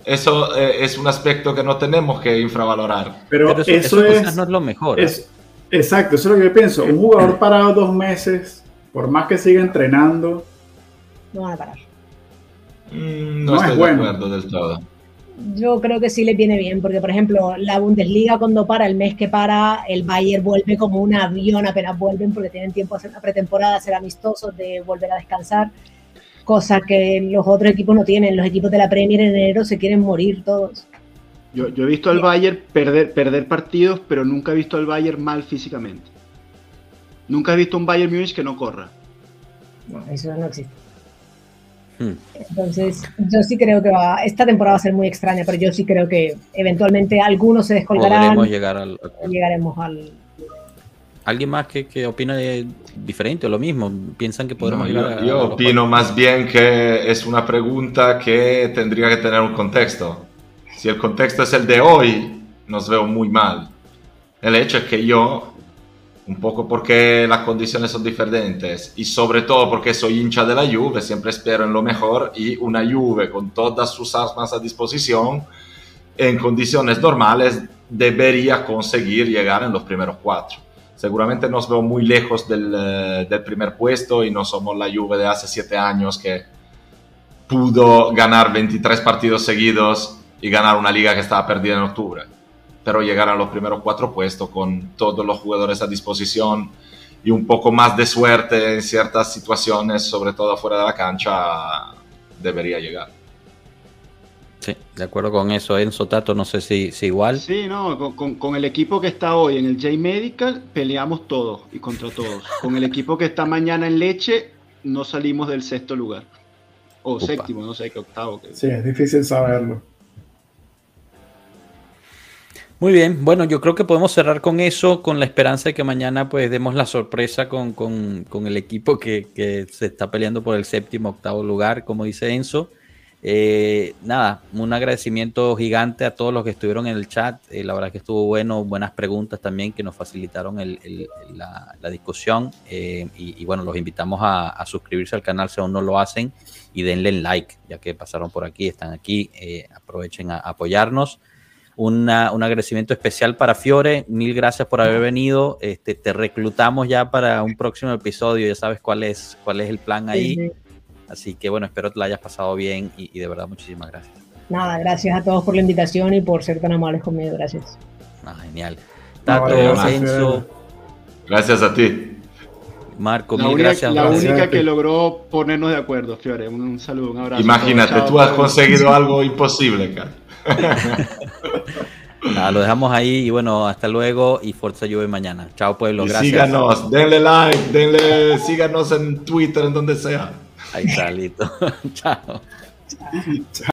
Eso eh, es un aspecto que no tenemos que infravalorar. Pero, eso, es, no es lo mejor. Es, ¿eh? exacto, eso es lo que yo pienso. Un jugador parado dos meses por más que siga entrenando, no van a parar. Mm, no, estoy de acuerdo del todo. Yo creo que sí le viene bien, porque por ejemplo, la Bundesliga cuando para, el mes que para, el Bayern vuelve como un avión apenas vuelven, porque tienen tiempo de hacer una pretemporada, ser amistosos, de volver a descansar, cosa que los otros equipos no tienen. Los equipos de la Premier en enero se quieren morir todos. Yo, yo he visto al Bayern perder, perder partidos, pero nunca he visto al Bayern mal físicamente. Nunca he visto un Bayern Munich que no corra. No, eso no existe. Hmm. Entonces, yo sí creo que va, esta temporada va a ser muy extraña, pero yo sí creo que eventualmente algunos se descolgarán. Podremos llegar al, llegaremos al. ¿Alguien más que, que opina diferente o lo mismo? ¿Piensan que podremos llegar yo, yo opino más bien que es una pregunta que tendría que tener un contexto. Si el contexto es el de hoy, nos veo muy mal. El hecho es que yo un poco porque las condiciones son diferentes y sobre todo porque soy hincha de la Juve, siempre espero en lo mejor y una Juve con todas sus armas a disposición en condiciones normales debería conseguir llegar en los primeros cuatro. Seguramente nos veo muy lejos del, eh, del primer puesto y no somos la Juve de hace siete años que pudo ganar 23 partidos seguidos y ganar una liga que estaba perdida en octubre pero llegar a los primeros cuatro puestos con todos los jugadores a disposición y un poco más de suerte en ciertas situaciones, sobre todo fuera de la cancha, debería llegar. Sí, de acuerdo con eso, Enzo Tato, no sé si, si igual. Sí, no, con, con, el equipo que está hoy en el J-Medical peleamos todos y contra todos. Con el equipo que está mañana en Leche no salimos del sexto lugar. O séptimo, no sé qué octavo. Sí, es difícil saberlo. Muy bien, bueno, yo creo que podemos cerrar con eso, con la esperanza de que mañana pues demos la sorpresa con, el equipo que, se está peleando por el séptimo, octavo lugar, como dice Enzo. Eh, nada, un agradecimiento gigante a todos los que estuvieron en el chat. Eh, la verdad que estuvo bueno, buenas preguntas también que nos facilitaron la, discusión. Eh, y, bueno, los invitamos a, suscribirse al canal si aún no lo hacen y denle like, ya que pasaron por aquí, están aquí. aprovechen a, apoyarnos. un agradecimiento especial para Fiore. Mil gracias por haber venido. Este, te reclutamos ya para un próximo episodio. Ya sabes cuál es, cuál es el plan ahí. Así que bueno, espero que la hayas pasado bien y, de verdad muchísimas gracias. Nada, gracias a todos por la invitación y por ser tan amables conmigo. Gracias. Ah, genial. Tato, Gracias a ti. Marco, mil gracias. La única que logró ponernos de acuerdo, Fiore. Un, saludo, un abrazo. Imagínate, tú has conseguido algo imposible, cara. Nada, lo dejamos ahí y bueno, hasta luego y Fuerza Juve mañana. Chao pueblo, gracias. Síganos, denle like, denle, síganos en Twitter, en donde sea. Ahí está, listo. Chao. Chao.